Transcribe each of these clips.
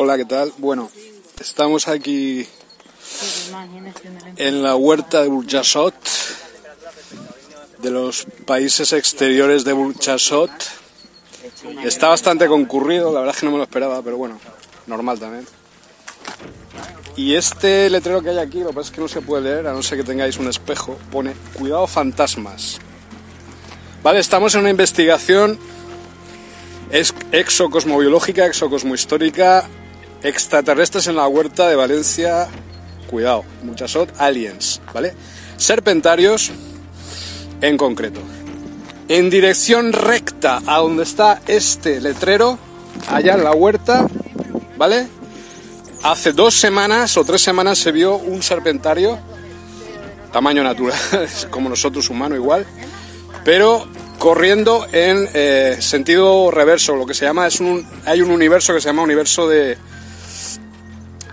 Hola, ¿qué tal? Bueno, estamos aquí en la huerta de Burjasot, de los países exteriores de Burjasot. Está bastante concurrido, la verdad es que no me lo esperaba, pero bueno, normal también. Y este letrero que hay aquí, lo que pasa es que no se puede leer, a no ser que tengáis un espejo, pone cuidado fantasmas. Vale, estamos en una investigación exocosmobiológica, exocosmohistórica, extraterrestres en la huerta de Valencia, cuidado, muchas son aliens, ¿vale? Serpentarios en concreto. En dirección recta a donde está este letrero, allá en la huerta, ¿vale? Hace dos semanas o tres semanas se vio un serpentario, tamaño natural, como nosotros humano igual, pero corriendo en eh, sentido reverso, lo que se llama es un hay un universo que se llama universo de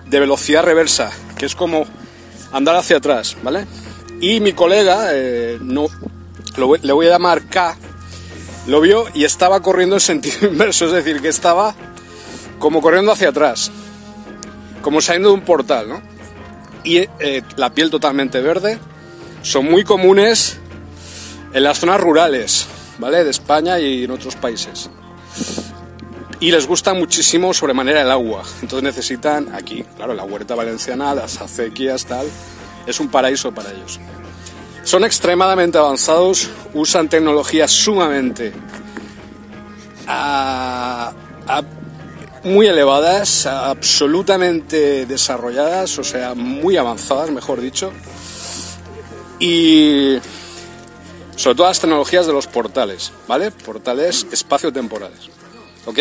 de velocidad reversa, que es como andar hacia atrás, ¿vale? Y mi colega, eh, no, le voy a llamar K, lo vio y estaba corriendo en sentido inverso, es decir, que estaba como corriendo hacia atrás, como saliendo de un portal, ¿no? Y eh, la piel totalmente verde, son muy comunes en las zonas rurales, ¿vale? De España y en otros países y les gusta muchísimo sobremanera el agua. Entonces necesitan aquí, claro, la huerta valenciana, las acequias, tal, es un paraíso para ellos. Son extremadamente avanzados, usan tecnologías sumamente ah, ah, muy elevadas, absolutamente desarrolladas, o sea, muy avanzadas, mejor dicho. Y sobre todo las tecnologías de los portales, ¿vale? Portales espacio-temporales. ¿Ok?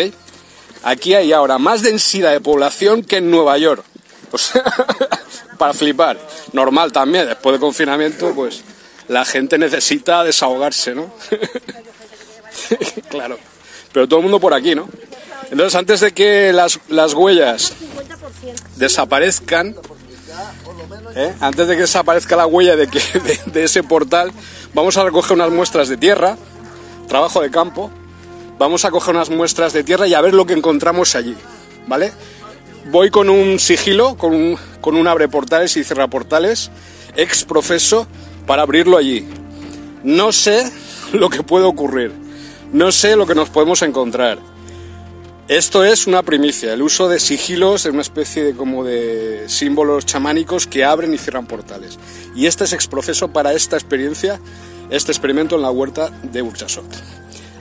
Aquí hay ahora más densidad de población que en Nueva York. para flipar. Normal también, después del confinamiento, pues la gente necesita desahogarse, ¿no? claro. Pero todo el mundo por aquí, ¿no? Entonces, antes de que las, huellas desaparezcan, ¿eh? antes de que desaparezca la huella de, que, de ese portal, vamos a recoger unas muestras de tierra, trabajo de campo, Vamos a coger unas muestras de tierra y a ver lo que encontramos allí, ¿vale? Voy con un sigilo, con un, con un abre portales y cierra portales, ex profeso, para abrirlo allí. No sé lo que puede ocurrir, no sé lo que nos podemos encontrar. Esto es una primicia, el uso de sigilos es una especie de como de símbolos chamánicos que abren y cierran portales. Y este es ex profeso para esta experiencia, este experimento en la huerta de Urchasot.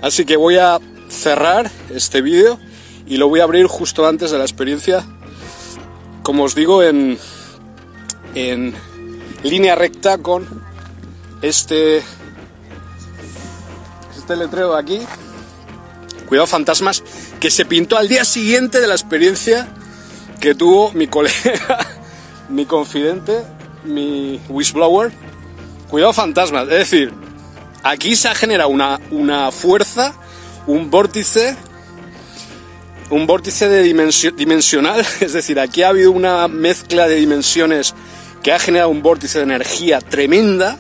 Así que voy a cerrar este vídeo y lo voy a abrir justo antes de la experiencia, como os digo, en, en línea recta con este, este letrero de aquí. Cuidado fantasmas, que se pintó al día siguiente de la experiencia que tuvo mi colega, mi confidente, mi wishblower. Cuidado fantasmas, es decir, aquí se ha generado una, una fuerza, un vórtice, un vórtice de dimensional, es decir, aquí ha habido una mezcla de dimensiones que ha generado un vórtice de energía tremenda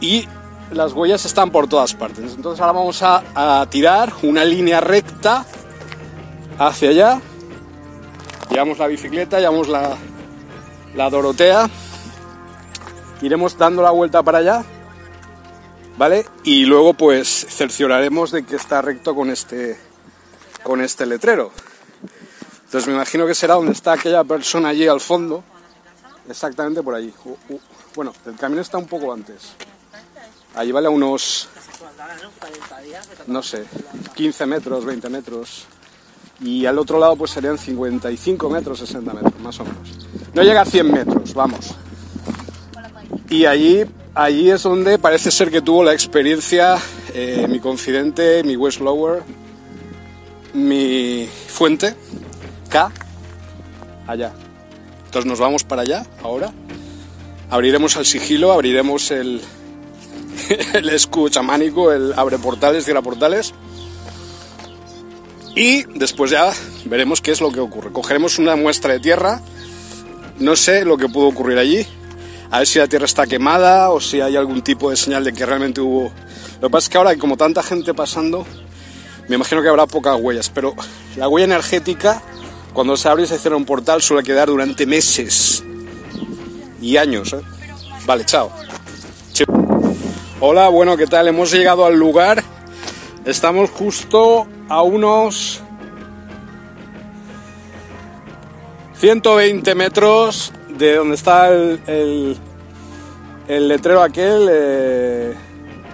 y las huellas están por todas partes. Entonces ahora vamos a, tirar una línea recta hacia allá. Llevamos la bicicleta, llevamos la, la Dorotea. Iremos dando la vuelta para allá. ¿Vale? Y luego pues cercioraremos de que está recto con este, con este letrero. Entonces me imagino que será donde está aquella persona allí al fondo. Exactamente por allí. Bueno, el camino está un poco antes. Allí vale a unos, no sé, 15 metros, 20 metros. Y al otro lado pues serían 55 metros, 60 metros, más o menos. No llega a 100 metros, vamos. Y allí, allí es donde parece ser que tuvo la experiencia eh, mi confidente, mi whistleblower, mi fuente, K, allá. Entonces nos vamos para allá ahora. Abriremos el sigilo, abriremos el, escudo chamánico, el abre portales, cierra portales. Y después ya veremos qué es lo que ocurre. Cogeremos una muestra de tierra. No sé lo que pudo ocurrir allí. A ver si la tierra está quemada o si hay algún tipo de señal de que realmente hubo... Lo que pasa es que ahora hay como tanta gente pasando, me imagino que habrá pocas huellas. Pero la huella energética, cuando se abre y se cierra un portal, suele quedar durante meses y años. ¿eh? Vale, chao. Hola, bueno, ¿qué tal? Hemos llegado al lugar. Estamos justo a unos 120 metros de donde está el, el, letrero aquel. Eh,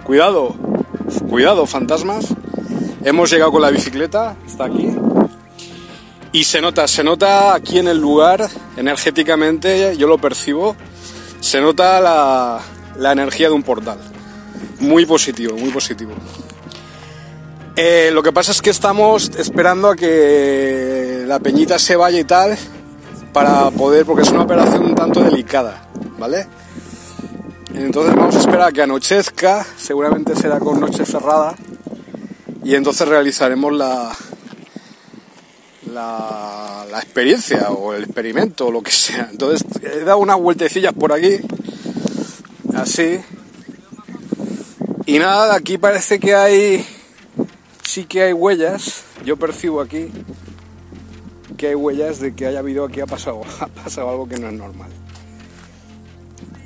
cuidado, cuidado, fantasmas. Hemos llegado con la bicicleta, está aquí. Y se nota, se nota aquí en el lugar, energéticamente, yo lo percibo, se nota la, la energía de un portal. Muy positivo, muy positivo. Eh, lo que pasa es que estamos esperando a que la peñita se vaya y tal para poder, porque es una operación un tanto delicada, ¿vale? Entonces vamos a esperar a que anochezca, seguramente será con noche cerrada, y entonces realizaremos la, la, la experiencia o el experimento o lo que sea. Entonces he dado unas vueltecillas por aquí, así, y nada, aquí parece que hay, sí que hay huellas, yo percibo aquí que hay huellas de que haya habido aquí ha pasado, ha pasado algo que no es normal.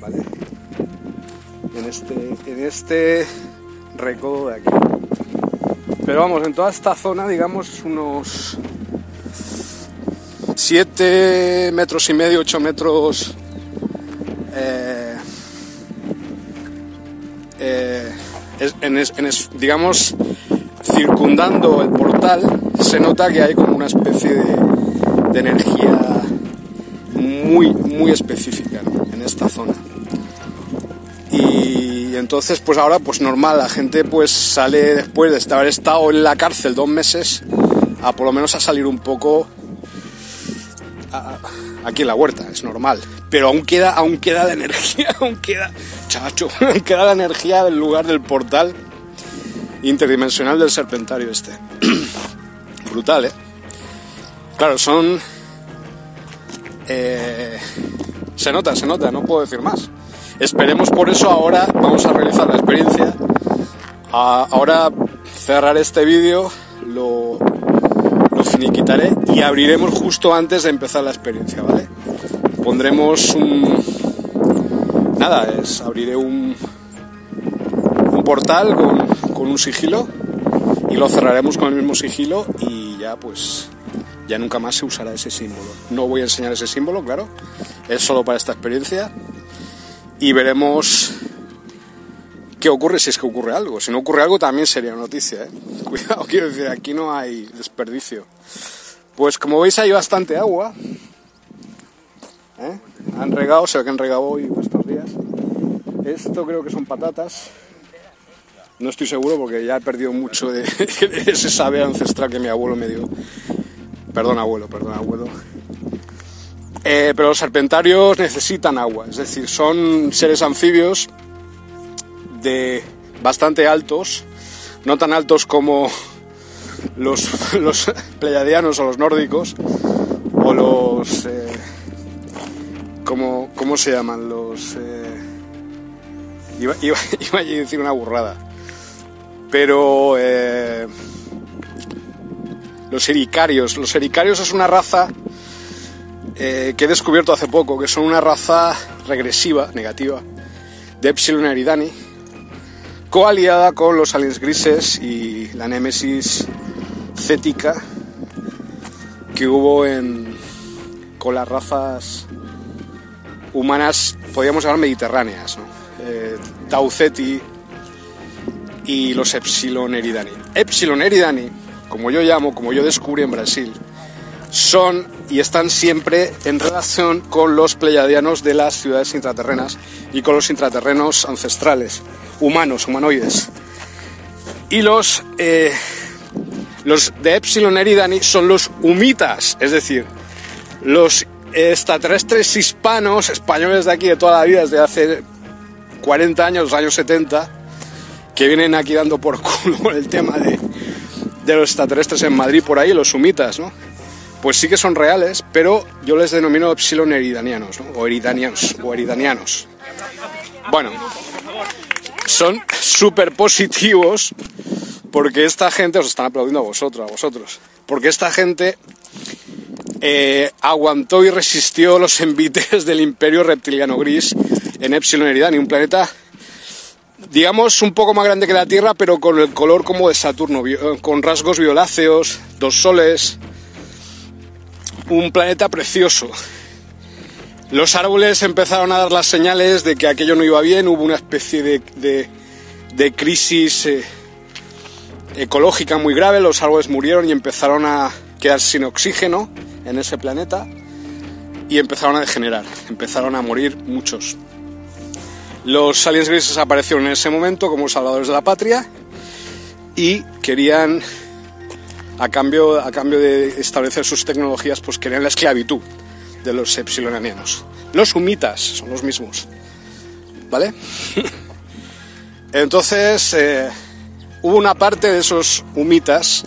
¿Vale? En este, en este recodo de aquí. Pero vamos, en toda esta zona, digamos, unos 7 metros y medio, 8 metros eh, eh, en, digamos, circundando el portal, se nota que hay como una especie de, energía muy, muy específica en esta zona. Y entonces, pues ahora, pues normal, la gente pues sale después de haber estado en la cárcel dos meses a por lo menos a salir un poco aquí en la huerta, es normal. Pero aún queda, aún queda la energía, aún queda, chacho, queda la energía del lugar del portal interdimensional del serpentario este. Brutal, ¿eh? Claro, son... Eh, se nota, se nota, no puedo decir más. Esperemos por eso ahora, vamos a realizar la experiencia. ahora cerrar este vídeo, lo, finiquitaré y abriremos justo antes de empezar la experiencia, ¿vale? Pondremos un... Nada, es abriré un, un portal con un sigilo y lo cerraremos con el mismo sigilo y ya pues ya nunca más se usará ese símbolo. No voy a enseñar ese símbolo, claro, es solo para esta experiencia y veremos qué ocurre si es que ocurre algo. Si no ocurre algo también sería noticia, ¿eh? Cuidado, quiero decir, aquí no hay desperdicio. Pues como veis hay bastante agua. ¿eh? Han regado, se ve que han regado hoy estos días. Esto creo que son patatas. No estoy seguro porque ya he perdido mucho de, ese saber ancestral que mi abuelo me dio. Perdón abuelo, perdón abuelo. Eh, pero los serpentarios necesitan agua, es decir, son seres anfibios de, bastante altos, no tan altos como los, los pleiadianos o los nórdicos, o los... Eh, ¿cómo, ¿Cómo se llaman? Los... Eh, iba, a decir una burrada. Pero... Los ericarios. Los ericarios es una raza eh, que he descubierto hace poco, que son una raza regresiva, negativa, de Epsilon Eridani, coaliada con los aliens grises y la némesis cética que hubo en, con las razas humanas, podríamos llamar mediterráneas, ¿no? Eh, Tau Ceti y los Epsilon Eridani. Epsilon Eridani, como yo llamo, como yo descubrí en Brasil, son y están siempre en relación con los pleiadianos de las ciudades intraterrenas y con los intraterrenos ancestrales, humanos, humanoides. Y los, eh, los de Epsilon Eridani son los humitas, es decir, los extraterrestres hispanos, españoles de aquí de toda la vida, desde hace 40 años, los años 70, que vienen aquí dando por culo el tema de, de los extraterrestres en Madrid por ahí, los humitas, ¿no? pues sí que son reales, pero yo les denomino epsilon eridanianos, o eridanianos, o eridanianos. Bueno, son súper positivos porque esta gente, os están aplaudiendo a vosotros, a vosotros, porque esta gente eh, aguantó y resistió los envites del imperio reptiliano gris en Epsilon Eridani, un planeta digamos un poco más grande que la Tierra, pero con el color como de Saturno, con rasgos violáceos, dos soles, un planeta precioso. Los árboles empezaron a dar las señales de que aquello no iba bien, hubo una especie de, de, crisis eh, ecológica muy grave, los árboles murieron y empezaron a quedar sin oxígeno en ese planeta y empezaron a degenerar, empezaron a morir muchos. Los aliens grises aparecieron en ese momento como salvadores de la patria y querían a cambio, a cambio de establecer sus tecnologías, pues querían la esclavitud de los epsilonianos. Los humitas son los mismos. ¿Vale? Entonces, eh, hubo una parte de esos humitas,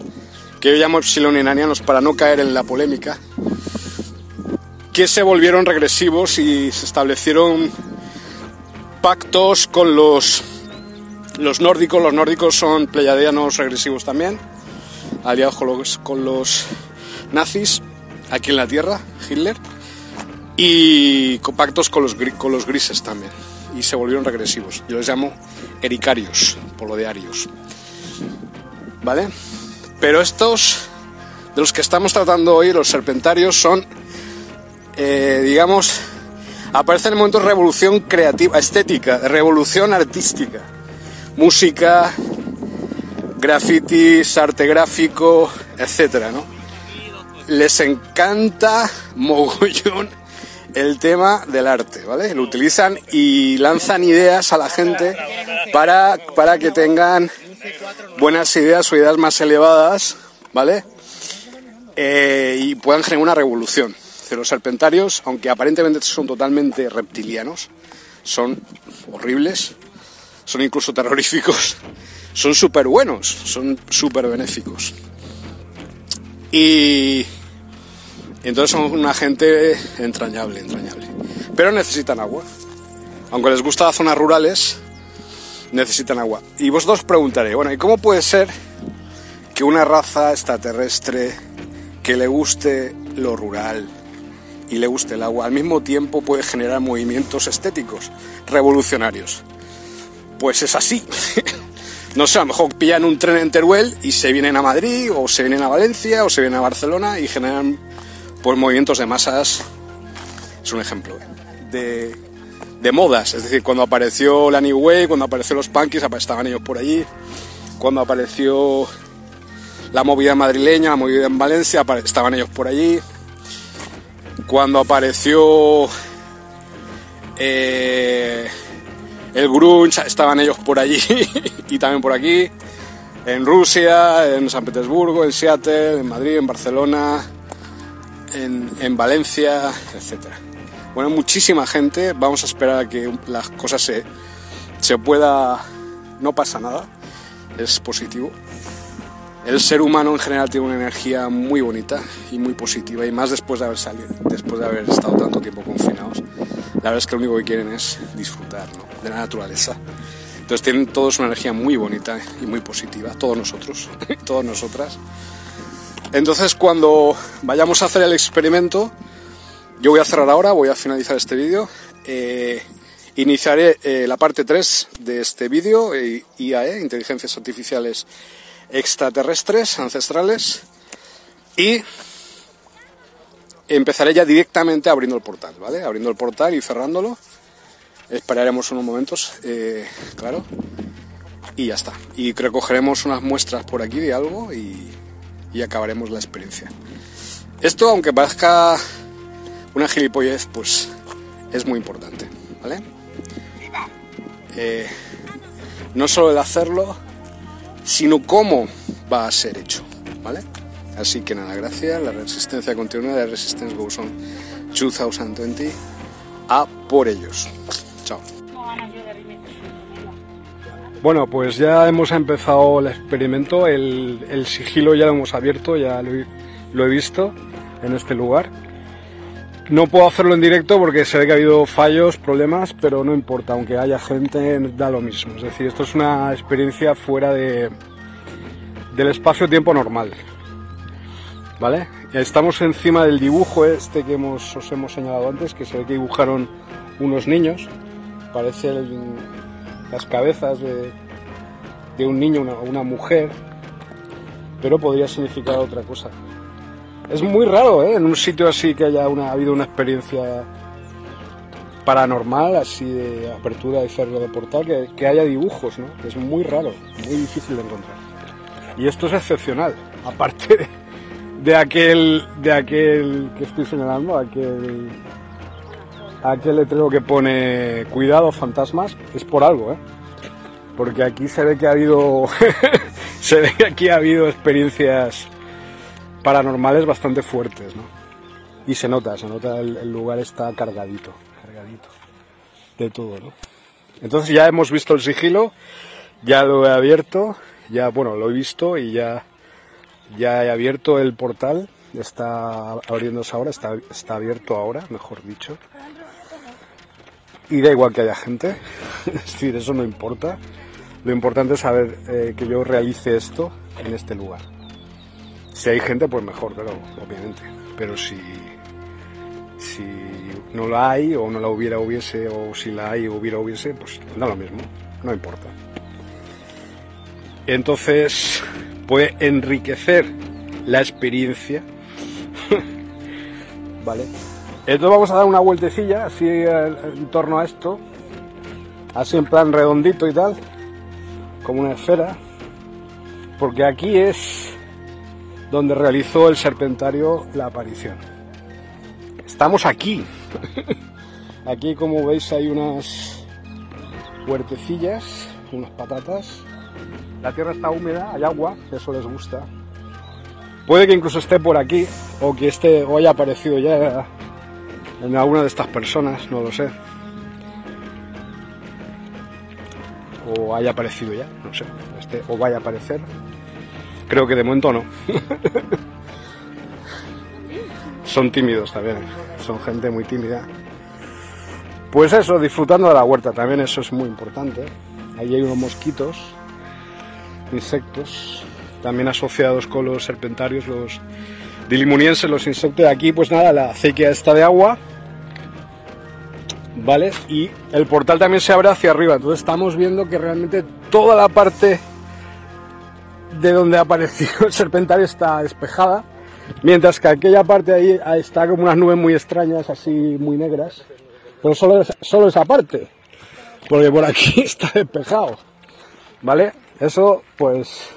que yo llamo epsilonianianos para no caer en la polémica, que se volvieron regresivos y se establecieron pactos con los, los nórdicos. Los nórdicos son pleiadianos regresivos también aliados con los, nazis aquí en la Tierra, Hitler, y compactos con los, con los grises también. Y se volvieron regresivos. Yo les llamo ericarios, por lo. ¿Vale? Pero estos, de los que estamos tratando hoy, los serpentarios, son, eh, digamos, aparecen en momentos de revolución creativa, estética, revolución artística. Música, grafitis, arte gráfico, etcétera, ¿no? Les encanta mogollón el tema del arte, ¿vale? Lo utilizan y lanzan ideas a la gente para, para que tengan buenas ideas o ideas más elevadas, ¿vale? Eh, y puedan generar una revolución. Los serpentarios, aunque aparentemente son totalmente reptilianos, son horribles, son incluso terroríficos son súper buenos, son súper benéficos. Y entonces son una gente entrañable, entrañable. Pero necesitan agua. Aunque les gusta las zonas rurales, necesitan agua. Y vosotros preguntaré, bueno, ¿y cómo puede ser que una raza extraterrestre que le guste lo rural y le guste el agua al mismo tiempo puede generar movimientos estéticos revolucionarios? Pues es así. no sé, a lo mejor pillan un tren en Teruel y se vienen a Madrid, o se vienen a Valencia, o se vienen a Barcelona y generan pues movimientos de masas. Es un ejemplo ¿eh? de, modas. Es decir, cuando apareció la New Way, cuando apareció los punkies, estaban ellos por allí. Cuando apareció la movida madrileña, la movida en Valencia, estaban ellos por allí. Cuando apareció eh, el grunge, estaban ellos por allí y también por aquí, en Rusia, en San Petersburgo, en Seattle, en Madrid, en Barcelona, en, Valencia, etc. Bueno, muchísima gente, vamos a esperar a que las cosas se, se pueda no pasa nada, es positivo. El ser humano en general tiene una energía muy bonita y muy positiva y más después de haber salido, después de haber estado tanto tiempo confinados. La verdad es que lo único que quieren es disfrutar de la naturaleza. Entonces tienen todos una energía muy bonita y muy positiva, todos nosotros, todas nosotras. Entonces cuando vayamos a hacer el experimento, yo voy a cerrar ahora, voy a finalizar este vídeo. Eh, iniciaré eh, la parte 3 de este vídeo, eh, IAE, Inteligencias Artificiales Extraterrestres, Ancestrales, y empezaré ya directamente abriendo el portal, ¿vale? Abriendo el portal y cerrándolo. Esperaremos unos momentos, claro, y ya está. Y recogeremos unas muestras por aquí de algo y, y acabaremos la experiencia. Esto, aunque parezca una gilipollez, pues es muy importante, ¿vale? Eh, no solo el hacerlo, sino cómo va a ser hecho, ¿vale? Así que nada, gracias. La resistencia continua de Resistance Goes On 2020 a por ellos. Chao. Bueno, pues ya hemos empezado el experimento. El, sigilo ya lo hemos abierto, ya lo he visto en este lugar. No puedo hacerlo en directo porque se ve que ha habido fallos, problemas, pero no importa, aunque haya gente, da lo mismo. Es decir, esto es una experiencia fuera de, del espacio-tiempo normal. ¿Vale? Estamos encima del dibujo este que hemos, os hemos señalado antes, que se ve que dibujaron unos niños. Parecen las cabezas de, de un niño o una mujer, pero podría significar otra cosa. Es muy raro, ¿eh? En un sitio así que haya una, habido una experiencia paranormal, así de apertura de cerro de portal, que, haya dibujos, ¿no? Es muy raro, muy difícil de encontrar. Y esto es excepcional, aparte de, aquel, de aquel que estoy señalando, aquel, aquel letrero que pone cuidado fantasmas, es por algo, ¿eh? Porque aquí se ve que ha habido, se ve que aquí ha habido experiencias paranormales bastante fuertes, ¿no? Y se nota, se nota el, lugar está cargadito, cargadito de todo, ¿no? Entonces ya hemos visto el sigilo, ya lo he abierto, ya, bueno, lo he visto y ya, ya he abierto el portal, está abriéndose ahora, está, está abierto ahora, mejor dicho. Y da igual que haya gente, es decir, eso no importa. Lo importante es saber eh, que yo realice esto en este lugar. Si hay gente, pues mejor, pero obviamente. Pero si, si no la hay, o no la hubiera, hubiese, o si la hay, hubiera, hubiese, pues da lo mismo, no importa. Entonces, puede enriquecer la experiencia. ¿Vale? Entonces vamos a dar una vueltecilla así en torno a esto, así en plan redondito y tal, como una esfera, porque aquí es donde realizó el serpentario la aparición. Estamos aquí. aquí, como veis, hay unas huertecillas, unas patatas. La tierra está húmeda, hay agua, eso les gusta. Puede que incluso esté por aquí, o que esté, o haya aparecido ya en alguna de estas personas, no lo sé. O haya aparecido ya, no sé, este, o vaya a aparecer. Creo que de momento no. son tímidos también, son gente muy tímida. Pues eso, disfrutando de la huerta, también eso es muy importante. Ahí hay unos mosquitos, insectos, también asociados con los serpentarios, los dilimunienses, los insectos. Aquí, pues nada, la acequia está de agua, ¿vale? Y el portal también se abre hacia arriba, entonces estamos viendo que realmente toda la parte de donde apareció el serpentario está despejada, mientras que aquella parte ahí está como unas nubes muy extrañas, así muy negras, pero solo, solo esa parte, porque por aquí está despejado, ¿vale? Eso pues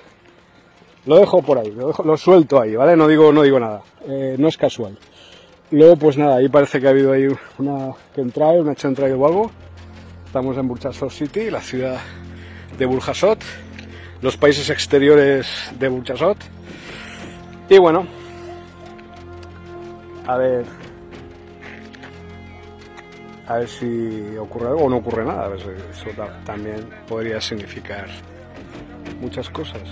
lo dejo por ahí, lo, suelto ahí, ¿vale? No digo, no digo nada, eh, no es casual. Luego pues nada, ahí parece que ha habido ahí una entrae, una entrada o algo. Estamos en Burchasot City, la ciudad de Burjasot los países exteriores de Burchasot. Y bueno, a ver, a ver si ocurre algo o no ocurre nada. Eso también podría significar muchas cosas.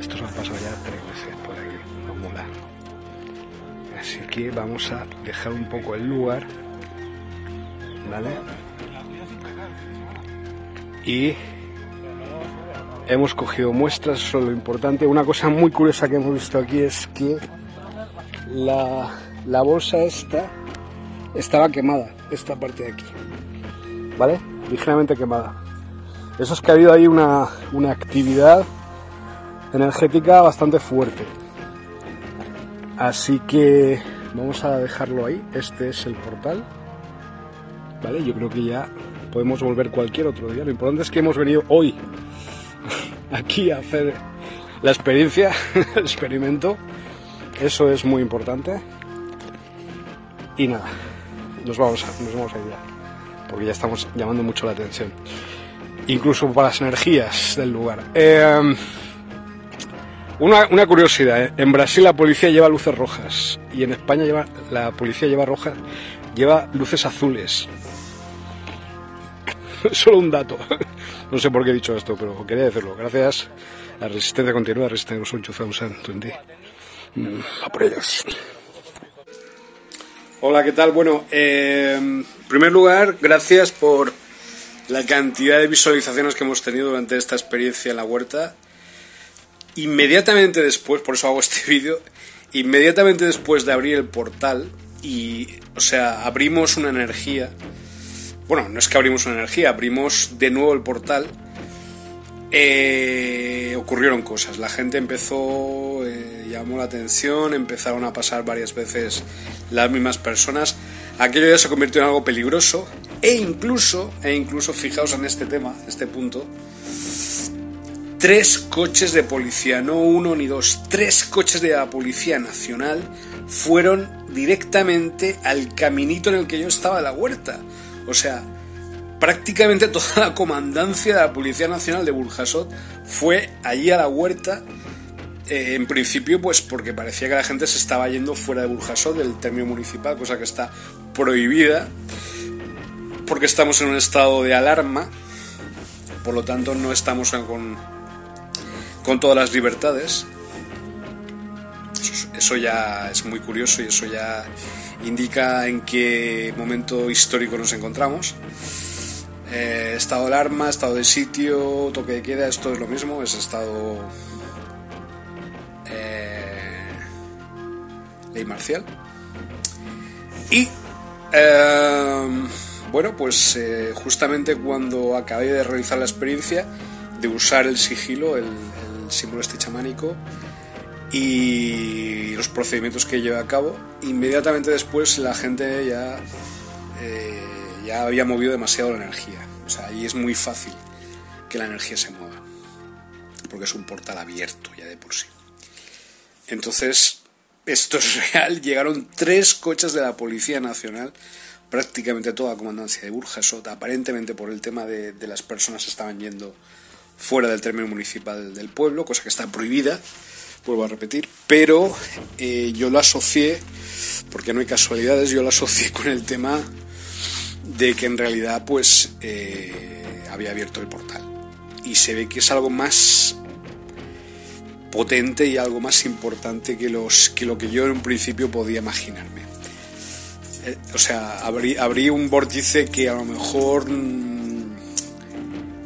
Esto se ha pasado ya tres veces por aquí, no mola. Así que vamos a dejar un poco el lugar. ¿Vale? Y hemos cogido muestras, eso es lo importante. Una cosa muy curiosa que hemos visto aquí es que la, la bolsa esta estaba quemada, esta parte de aquí. ¿Vale? Ligeramente quemada. Eso es que ha habido ahí una, una actividad energética bastante fuerte. Así que vamos a dejarlo ahí. Este es el portal. ¿Vale? Yo creo que ya podemos volver cualquier otro día. Lo importante es que hemos venido hoy aquí a hacer la experiencia, el experimento. Eso es muy importante. Y nada, nos vamos a, nos vamos a ir ya, porque ya estamos llamando mucho la atención. Incluso para las energías del lugar. Eh, una, curiosidad, ¿eh? en Brasil la policía lleva luces rojas y en España la policía lleva rojas, lleva luces azules. Solo un dato. No sé por qué he dicho esto, pero quería decirlo. Gracias. La resistencia continua, Resistance 8020. Mm, a por ellos. Hola, ¿qué tal? Bueno, eh, en primer lugar, gracias por la cantidad de visualizaciones que hemos tenido durante esta experiencia en la huerta. Inmediatamente después, por eso hago este vídeo, inmediatamente después de abrir el portal y, o sea, abrimos una energía bueno, no es que abrimos una energía, abrimos de nuevo el portal, eh, ocurrieron cosas. La gente empezó, eh, llamó la atención, empezaron a pasar varias veces las mismas personas. Aquello ya se convirtió en algo peligroso e incluso, e incluso, fijaos en este tema, este punto, tres coches de policía, no uno ni dos, tres coches de la Policía Nacional fueron directamente al caminito en el que yo estaba de la huerta. O sea, prácticamente toda la comandancia de la Policía Nacional de Burjasot fue allí a la huerta. Eh, en principio, pues porque parecía que la gente se estaba yendo fuera de Burjasot, del término municipal, cosa que está prohibida, porque estamos en un estado de alarma, por lo tanto no estamos con, con todas las libertades. eso ya es muy curioso y eso ya indica en qué momento histórico nos encontramos. Eh, estado de alarma, estado de sitio, toque de queda, esto es lo mismo, es estado eh, ley marcial. Y eh, bueno, pues justamente cuando acabé de realizar la experiencia de usar el sigilo, el, el símbolo este chamánico, y los procedimientos que lleva a cabo. Inmediatamente después la gente ya, eh, ya había movido demasiado la energía. O sea, ahí es muy fácil que la energía se mueva, porque es un portal abierto ya de por sí. Entonces, esto es real. Llegaron tres coches de la Policía Nacional, prácticamente toda la comandancia de Burjasot, aparentemente por el tema de, de las personas que estaban yendo fuera del término municipal del pueblo, cosa que está prohibida vuelvo a repetir, pero eh, yo lo asocié, porque no hay casualidades, yo lo asocié con el tema de que en realidad pues eh, había abierto el portal. Y se ve que es algo más potente y algo más importante que, los, que lo que yo en un principio podía imaginarme. Eh, o sea, abrí, abrí, un vórtice que a lo mejor mm,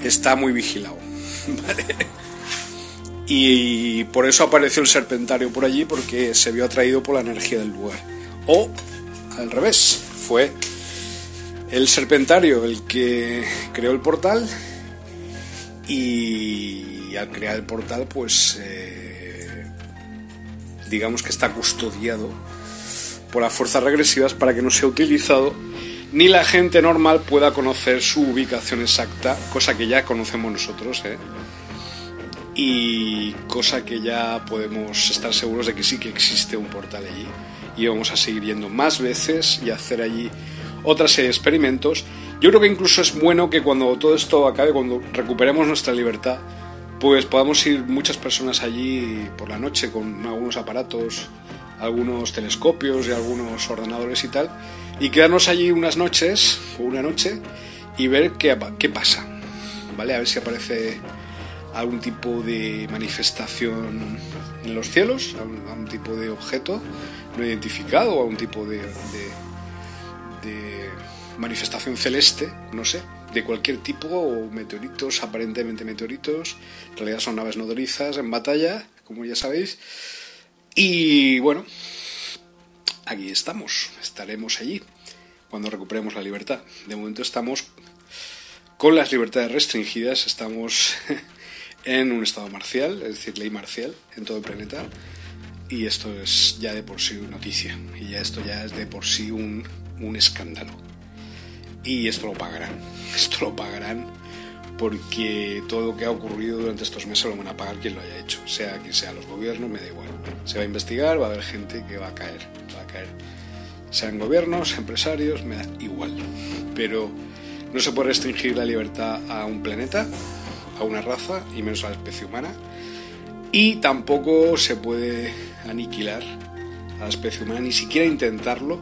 está muy vigilado. y por eso apareció el serpentario por allí porque se vio atraído por la energía del lugar. O al revés, fue el serpentario el que creó el portal y al crear el portal pues eh, digamos que está custodiado por las fuerzas regresivas para que no sea utilizado ni la gente normal pueda conocer su ubicación exacta, cosa que ya conocemos nosotros. ¿eh? Y cosa que ya podemos estar seguros de que sí que existe un portal allí y vamos a seguir yendo más veces y hacer allí otra serie de experimentos. Yo creo que incluso es bueno que cuando todo esto acabe, cuando recuperemos nuestra libertad, pues podamos ir muchas personas allí por la noche con algunos aparatos algunos telescopios y algunos ordenadores y tal, y quedarnos allí unas noches o una noche y ver qué, qué pasa, ¿vale? A ver si aparece algún tipo de manifestación en los cielos, algún, tipo de objeto no identificado algún tipo de, de, manifestación celeste, no sé, de cualquier tipo, o meteoritos, aparentemente meteoritos, en realidad son naves nodrizas en batalla, como ya sabéis. Y bueno, aquí estamos, estaremos allí cuando recuperemos la libertad. De momento estamos con las libertades restringidas, estamos en un estado marcial, es decir, ley marcial en todo el planeta. Y esto es ya de por sí noticia. Y ya esto ya es de por sí un, un escándalo. Y esto lo pagarán. Esto lo pagarán porque todo lo que ha ocurrido durante estos meses lo van a pagar quien lo haya hecho. Sea quien sea los gobiernos, me da igual. Se va a investigar, va a haber gente que va a caer. Va a caer. Sean gobiernos, empresarios, me da igual. Pero no se puede restringir la libertad a un planeta a una raza y menos a la especie humana. Y tampoco se puede aniquilar a la especie humana, ni siquiera intentarlo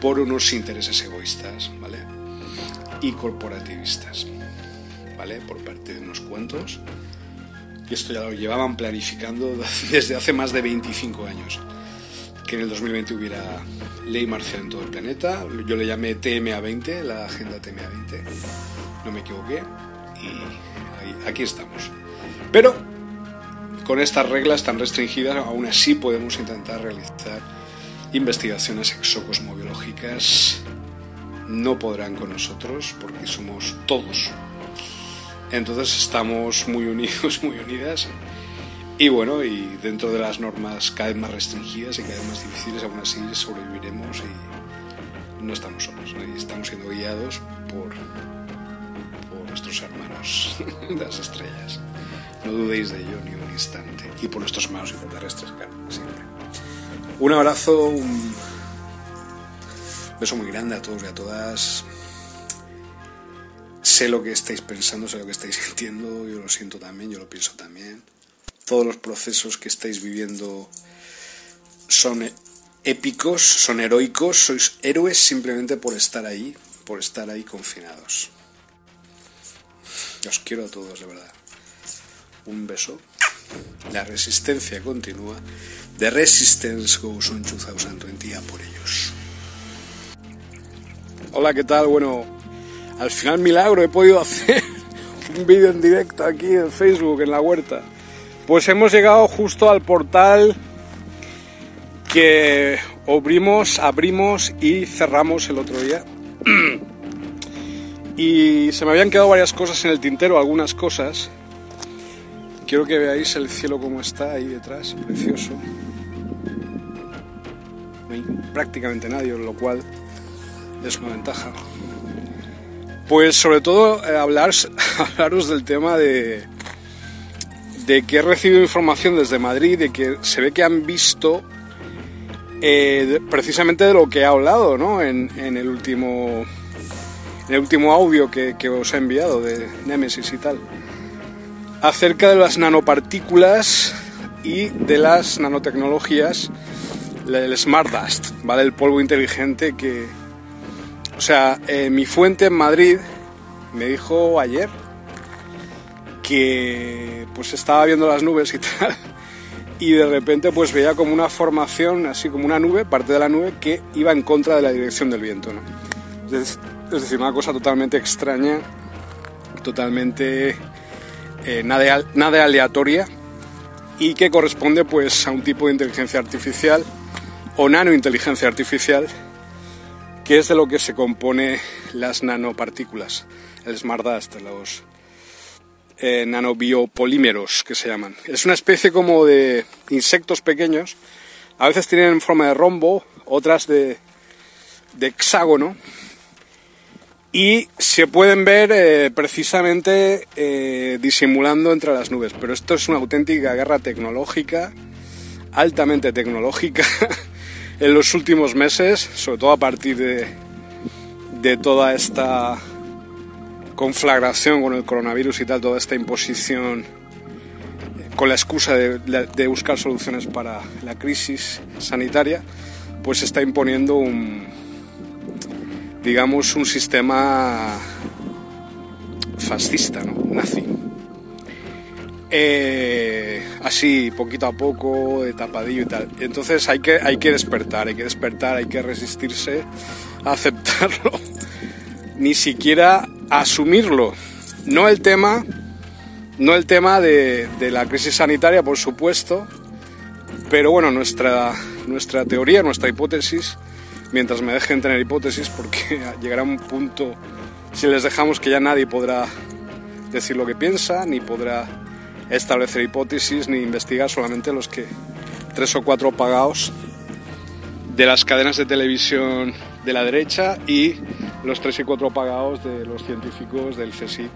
por unos intereses egoístas, ¿vale? Y corporativistas, ¿vale? Por parte de unos cuantos, que esto ya lo llevaban planificando desde hace más de 25 años, que en el 2020 hubiera ley marcial en todo el planeta, yo le llamé TMA20, la agenda TMA20, no me equivoqué, y aquí estamos. Pero con estas reglas tan restringidas, aún así podemos intentar realizar investigaciones exocosmobiológicas. No podrán con nosotros porque somos todos. Entonces estamos muy unidos, muy unidas. Y bueno, y dentro de las normas cada vez más restringidas y cada vez más difíciles, aún así sobreviviremos y no estamos solos. Estamos siendo guiados por nuestros hermanos de las estrellas. No dudéis de ello ni un instante. Y por nuestros hermanos extraterrestres, claro, siempre. Un abrazo, un beso muy grande a todos y a todas. Sé lo que estáis pensando, sé lo que estáis sintiendo, yo lo siento también, yo lo pienso también. Todos los procesos que estáis viviendo son épicos, son heroicos, sois héroes simplemente por estar ahí, por estar ahí confinados. Os quiero a todos, de verdad. Un beso. La resistencia continúa. The resistance goes on 2020 a por ellos. Hola, ¿qué tal? Bueno, al final milagro he podido hacer un vídeo en directo aquí en Facebook, en la huerta. Pues hemos llegado justo al portal que abrimos, abrimos y cerramos el otro día. Y se me habían quedado varias cosas en el tintero, algunas cosas. Quiero que veáis el cielo como está ahí detrás, precioso. No hay prácticamente nadie, lo cual es una ventaja. Pues sobre todo eh, hablar, hablaros del tema de, de que he recibido información desde Madrid, de que se ve que han visto eh, precisamente de lo que he hablado ¿no? en, en el último el último audio que, os he enviado de Nemesis y tal, acerca de las nanopartículas y de las nanotecnologías, el Smart Dust, ¿vale? El polvo inteligente que... O sea, eh, mi fuente en Madrid me dijo ayer que pues estaba viendo las nubes y tal y de repente pues veía como una formación, así como una nube, parte de la nube que iba en contra de la dirección del viento, ¿no? Es decir, una cosa totalmente extraña, totalmente eh, nada, nada aleatoria y que corresponde pues a un tipo de inteligencia artificial o nanointeligencia artificial que es de lo que se compone las nanopartículas, el smart dust, los eh, nanobiopolímeros que se llaman. Es una especie como de insectos pequeños, a veces tienen forma de rombo, otras de, de hexágono, y se pueden ver eh, precisamente eh, disimulando entre las nubes. Pero esto es una auténtica guerra tecnológica, altamente tecnológica, en los últimos meses, sobre todo a partir de, de toda esta conflagración con el coronavirus y tal, toda esta imposición con la excusa de buscar soluciones para la crisis sanitaria, pues está imponiendo un, digamos, un sistema fascista, ¿no? Nazi. Eh, así, poquito a poco, de tapadillo y tal. Entonces hay que, hay que despertar, hay que despertar, hay que resistirse a aceptarlo, ni siquiera asumirlo. No el tema, no el tema de, de la crisis sanitaria, por supuesto, pero bueno, nuestra, nuestra teoría, nuestra hipótesis, mientras me dejen tener hipótesis, porque llegará un punto, si les dejamos que ya nadie podrá decir lo que piensa, ni podrá establecer hipótesis, ni investigar, solamente los que tres o cuatro pagados de las cadenas de televisión de la derecha y los tres y cuatro pagados de los científicos del CSIC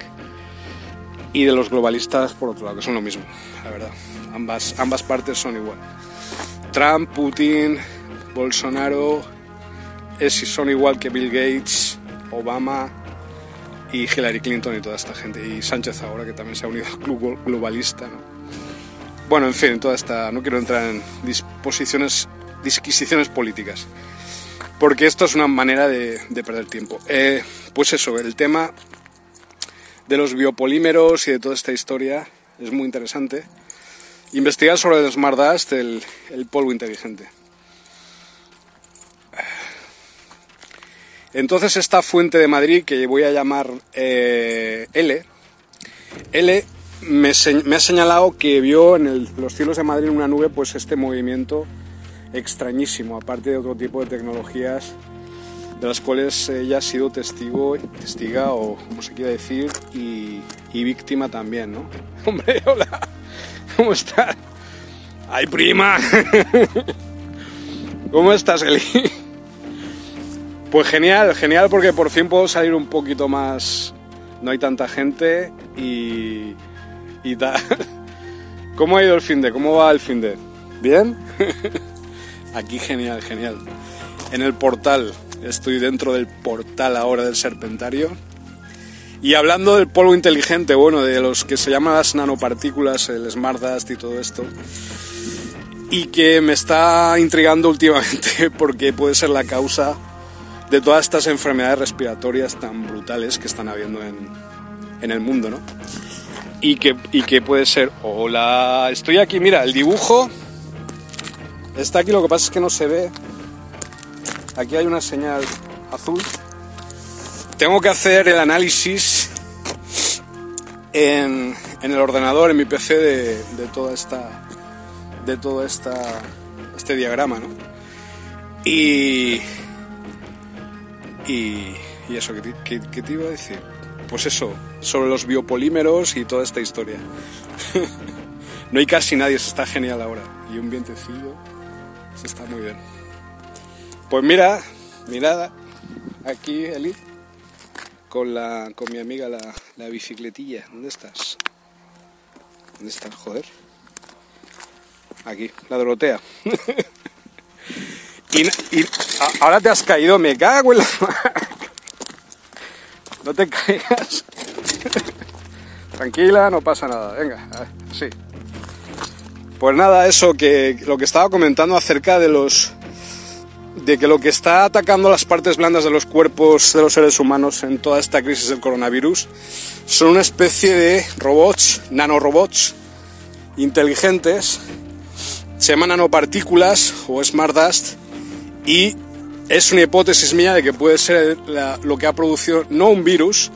y de los globalistas por otro lado, que son lo mismo, la verdad. Ambas, ambas partes son igual. Trump, Putin, Bolsonaro, es, son igual que Bill Gates, Obama y Hillary Clinton y toda esta gente. Y Sánchez ahora, que también se ha unido al club globalista. Bueno, en fin, toda esta... No quiero entrar en disposiciones, disquisiciones políticas, porque esto es una manera de, perder tiempo. Eh, pues eso, el tema de los biopolímeros y de toda esta historia es muy interesante. Investigar sobre el Smart Dust, el polvo inteligente. Entonces esta fuente de Madrid, que voy a llamar eh, L, L me, ha señalado que vio en los cielos de Madrid en una nube pues este movimiento extrañísimo, aparte de otro tipo de tecnologías de las cuales ella ha sido testigo, testiga o como se quiera decir, y, víctima también, ¿no? Hombre, hola, ¿cómo estás? ¡Ay, prima! ¿Cómo estás, Eli? Pues genial, genial porque por fin puedo salir un poquito más. No hay tanta gente y. y tal. ¿Cómo ha ido el fin de? ¿Cómo va el fin de? ¿Bien? Aquí genial, genial. En el portal, estoy dentro del portal ahora del Serpentario. Y hablando del polvo inteligente, bueno, de los que se llaman las nanopartículas, el Smart Dust y todo esto, y que me está intrigando últimamente porque puede ser la causa de todas estas enfermedades respiratorias tan brutales que están habiendo en, en el mundo, ¿no? Y que, y que puede ser, hola, estoy aquí, mira, el dibujo está aquí, lo que pasa es que no se ve. Aquí hay una señal azul. Tengo que hacer el análisis en, en el ordenador, en mi PC, de, de toda esta, de todo esta, este diagrama, ¿no? Y, y, eso, ¿qué te, iba a decir? Pues eso, sobre los biopolímeros y toda esta historia. no hay casi nadie, se está genial ahora. Y un vientecillo, se está muy bien. Pues mira, mirada, aquí Eli, con, la, con mi amiga la, la bicicletilla. ¿Dónde estás? ¿Dónde estás, joder? Aquí, la Dorotea. Y, ahora te has caído, me cago en la No te caigas. Tranquila, no pasa nada. Venga, sí. Pues nada, eso que lo que estaba comentando acerca de los de que lo que está atacando las partes blandas de los cuerpos de los seres humanos en toda esta crisis del coronavirus son una especie de robots, nanorobots inteligentes, se llaman nanopartículas o smart dust y es una hipótesis mía de que puede ser lo que ha producido no un virus,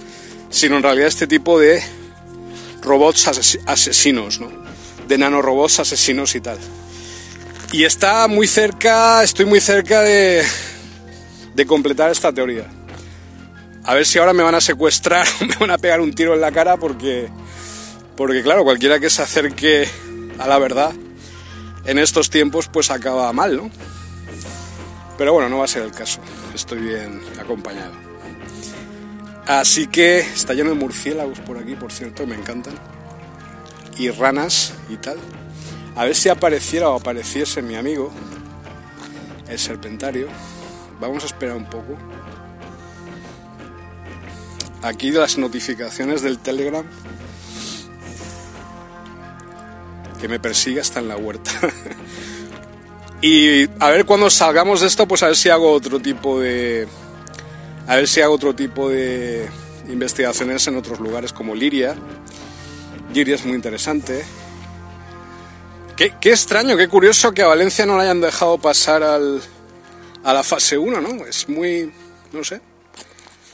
sino en realidad este tipo de robots asesinos, ¿no? de nanorobots asesinos y tal. Y está muy cerca, estoy muy cerca de, de completar esta teoría. A ver si ahora me van a secuestrar me van a pegar un tiro en la cara porque, porque claro, cualquiera que se acerque a la verdad en estos tiempos pues acaba mal, ¿no? Pero bueno, no va a ser el caso. Estoy bien acompañado. Así que está lleno de murciélagos por aquí, por cierto, me encantan. Y ranas y tal. A ver si apareciera o apareciese mi amigo, el serpentario. Vamos a esperar un poco. Aquí las notificaciones del Telegram. que me persigue hasta en la huerta. y a ver cuando salgamos de esto, pues a ver si hago otro tipo de... A ver si hago otro tipo de investigaciones en otros lugares como Liria. Liria es muy interesante. Qué, qué extraño, qué curioso que a Valencia no la hayan dejado pasar al, a la fase 1, ¿no? Es muy... no sé.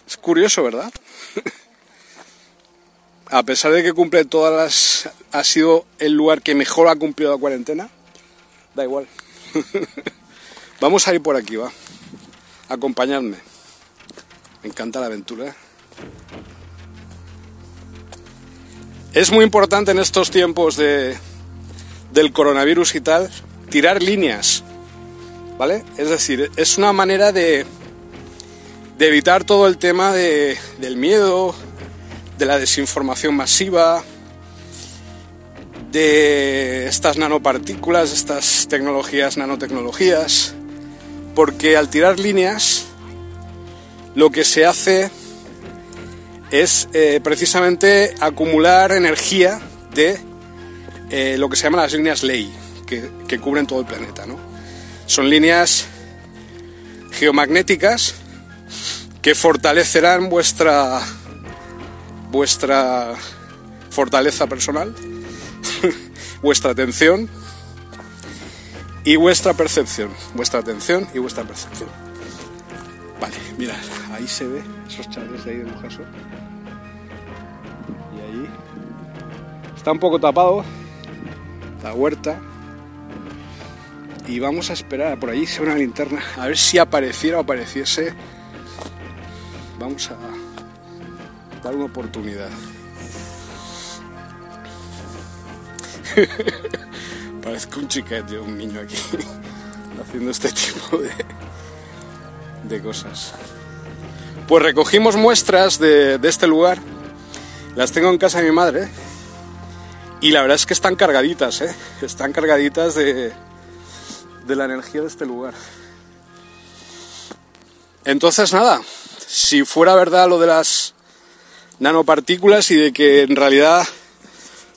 Es curioso, ¿verdad? a pesar de que cumple todas las... ha sido el lugar que mejor ha cumplido la cuarentena, da igual. Vamos a ir por aquí, va. Acompañadme. Me encanta la aventura. ¿eh? Es muy importante en estos tiempos de, del coronavirus y tal tirar líneas, ¿vale? Es decir, es una manera de, de evitar todo el tema de, del miedo, de la desinformación masiva, de estas nanopartículas, estas tecnologías, nanotecnologías, porque al tirar líneas lo que se hace es eh, precisamente acumular energía de eh, lo que se llaman las líneas ley, que, que cubren todo el planeta. ¿no? Son líneas geomagnéticas que fortalecerán vuestra vuestra fortaleza personal, vuestra atención y vuestra percepción, vuestra atención y vuestra percepción. Vale, mirad, ahí se ve esos chavales de ahí de Bujaso. Y ahí está un poco tapado la huerta. Y vamos a esperar, por allí se ve una linterna, a ver si apareciera o apareciese. Vamos a dar una oportunidad. Parezco un chiquete, un niño aquí, haciendo este tipo de, de cosas. Pues recogimos muestras de, este lugar, las tengo en casa de mi madre, y la verdad es que están cargaditas, ¿eh? están cargaditas de, de la energía de este lugar. Entonces nada, si fuera verdad lo de las nanopartículas y de que en realidad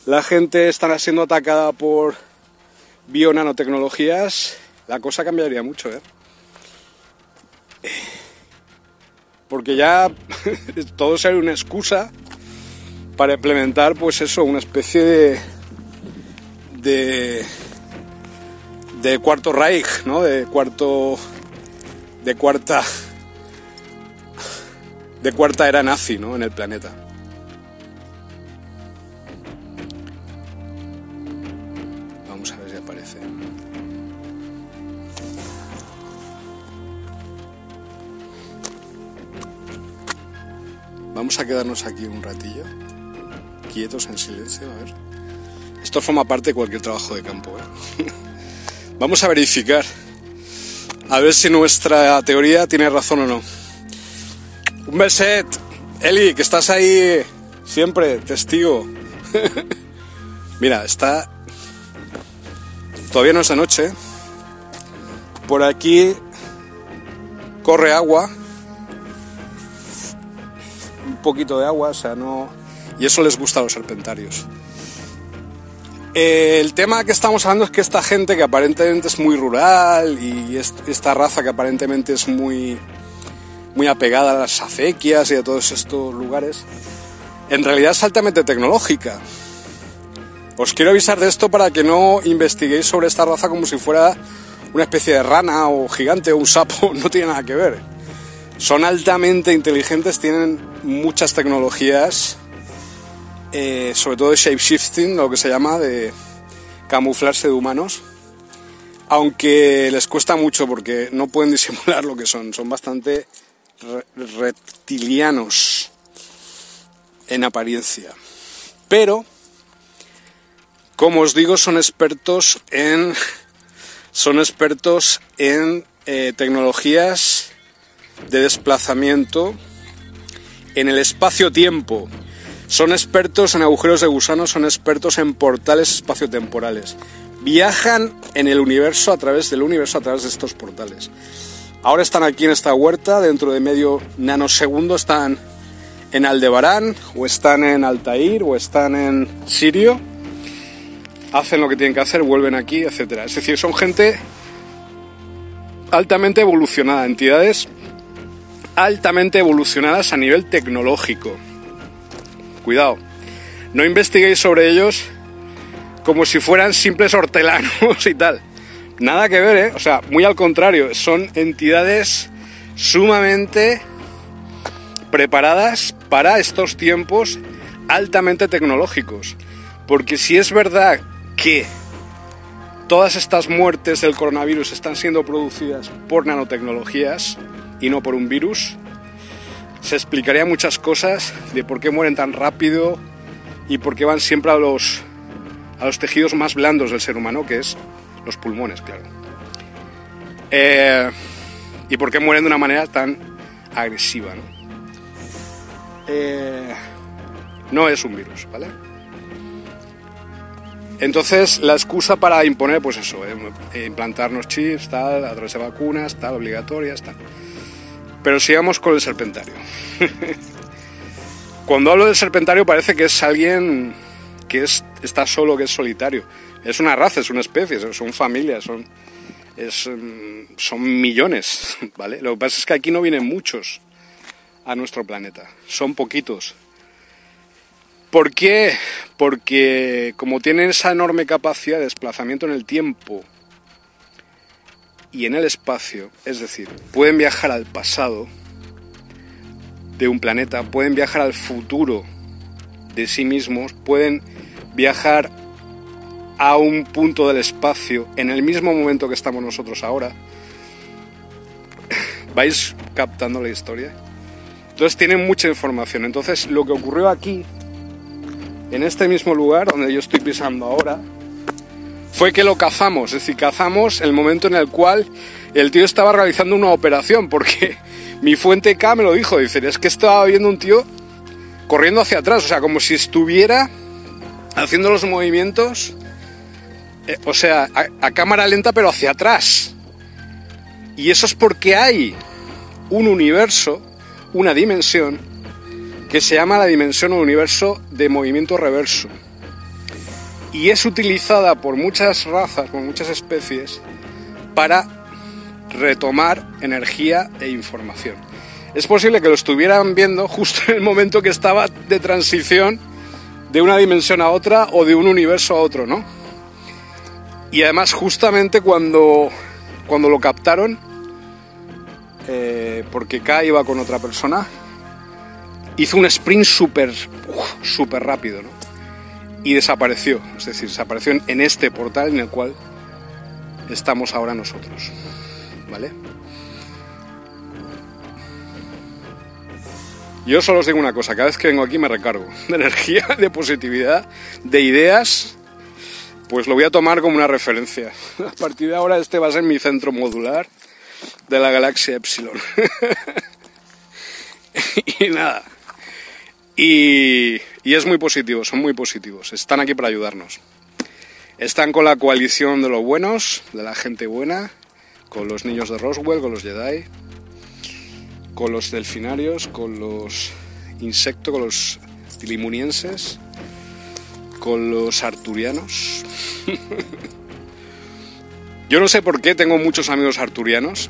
la gente estará siendo atacada por bionanotecnologías, la cosa cambiaría mucho, ¿eh? Porque ya todo sería una excusa para implementar, pues eso, una especie de. de. de cuarto Reich, ¿no? De cuarto. de cuarta. de cuarta era nazi, ¿no? En el planeta. Vamos a quedarnos aquí un ratillo, quietos, en silencio, a ver. Esto forma parte de cualquier trabajo de campo. ¿eh? Vamos a verificar, a ver si nuestra teoría tiene razón o no. Un beset, Eli, que estás ahí siempre, testigo. Mira, está... Todavía no es de noche. Por aquí corre agua poquito de agua, o sea, no... Y eso les gusta a los serpentarios. Eh, el tema que estamos hablando es que esta gente que aparentemente es muy rural y esta raza que aparentemente es muy, muy apegada a las acequias y a todos estos lugares, en realidad es altamente tecnológica. Os quiero avisar de esto para que no investiguéis sobre esta raza como si fuera una especie de rana o gigante o un sapo, no tiene nada que ver. Son altamente inteligentes, tienen muchas tecnologías, eh, sobre todo de shapeshifting, lo que se llama, de camuflarse de humanos, aunque les cuesta mucho porque no pueden disimular lo que son, son bastante re reptilianos en apariencia. Pero, como os digo, son expertos en son expertos en eh, tecnologías de desplazamiento en el espacio-tiempo. Son expertos en agujeros de gusano, son expertos en portales espaciotemporales. Viajan en el universo a través del universo, a través de estos portales. Ahora están aquí en esta huerta, dentro de medio nanosegundo están en Aldebarán, o están en Altair, o están en Sirio. hacen lo que tienen que hacer, vuelven aquí, etcétera. Es decir, son gente altamente evolucionada, entidades altamente evolucionadas a nivel tecnológico. Cuidado, no investiguéis sobre ellos como si fueran simples hortelanos y tal. Nada que ver, ¿eh? O sea, muy al contrario, son entidades sumamente preparadas para estos tiempos altamente tecnológicos. Porque si es verdad que todas estas muertes del coronavirus están siendo producidas por nanotecnologías y no por un virus, se explicaría muchas cosas de por qué mueren tan rápido y por qué van siempre a los, a los tejidos más blandos del ser humano, que es los pulmones, claro. Eh, y por qué mueren de una manera tan agresiva. ¿no? Eh, no es un virus, ¿vale? Entonces, la excusa para imponer, pues eso, eh, implantarnos chips, tal, a través de vacunas, tal, obligatorias, tal. Pero sigamos con el serpentario. Cuando hablo del serpentario parece que es alguien que es, está solo, que es solitario. Es una raza, es una especie, son familias, son, mm, son millones, ¿vale? Lo que pasa es que aquí no vienen muchos a nuestro planeta, son poquitos. ¿Por qué? Porque como tienen esa enorme capacidad de desplazamiento en el tiempo y en el espacio, es decir, pueden viajar al pasado de un planeta, pueden viajar al futuro de sí mismos, pueden viajar a un punto del espacio en el mismo momento que estamos nosotros ahora. ¿Vais captando la historia? Entonces tienen mucha información. Entonces lo que ocurrió aquí en este mismo lugar donde yo estoy pisando ahora, fue que lo cazamos, es decir, cazamos el momento en el cual el tío estaba realizando una operación, porque mi fuente K me lo dijo, dice, es que estaba viendo un tío corriendo hacia atrás, o sea, como si estuviera haciendo los movimientos, eh, o sea, a cámara lenta pero hacia atrás. Y eso es porque hay un universo, una dimensión, que se llama la dimensión o universo de movimiento reverso. Y es utilizada por muchas razas, por muchas especies, para retomar energía e información. Es posible que lo estuvieran viendo justo en el momento que estaba de transición de una dimensión a otra o de un universo a otro, ¿no? Y además justamente cuando, cuando lo captaron, eh, porque K iba con otra persona, hizo un sprint súper, rápido, ¿no? Y desapareció, es decir, desapareció en este portal en el cual estamos ahora nosotros, ¿vale? Yo solo os digo una cosa, cada vez que vengo aquí me recargo de energía, de positividad, de ideas, pues lo voy a tomar como una referencia. A partir de ahora este va a ser mi centro modular de la galaxia Epsilon. y nada, y, es muy positivo, son muy positivos. Están aquí para ayudarnos. Están con la coalición de los buenos, de la gente buena, con los niños de Roswell, con los Jedi, con los delfinarios, con los insectos, con los tilimunienses, con los arturianos. yo no sé por qué tengo muchos amigos arturianos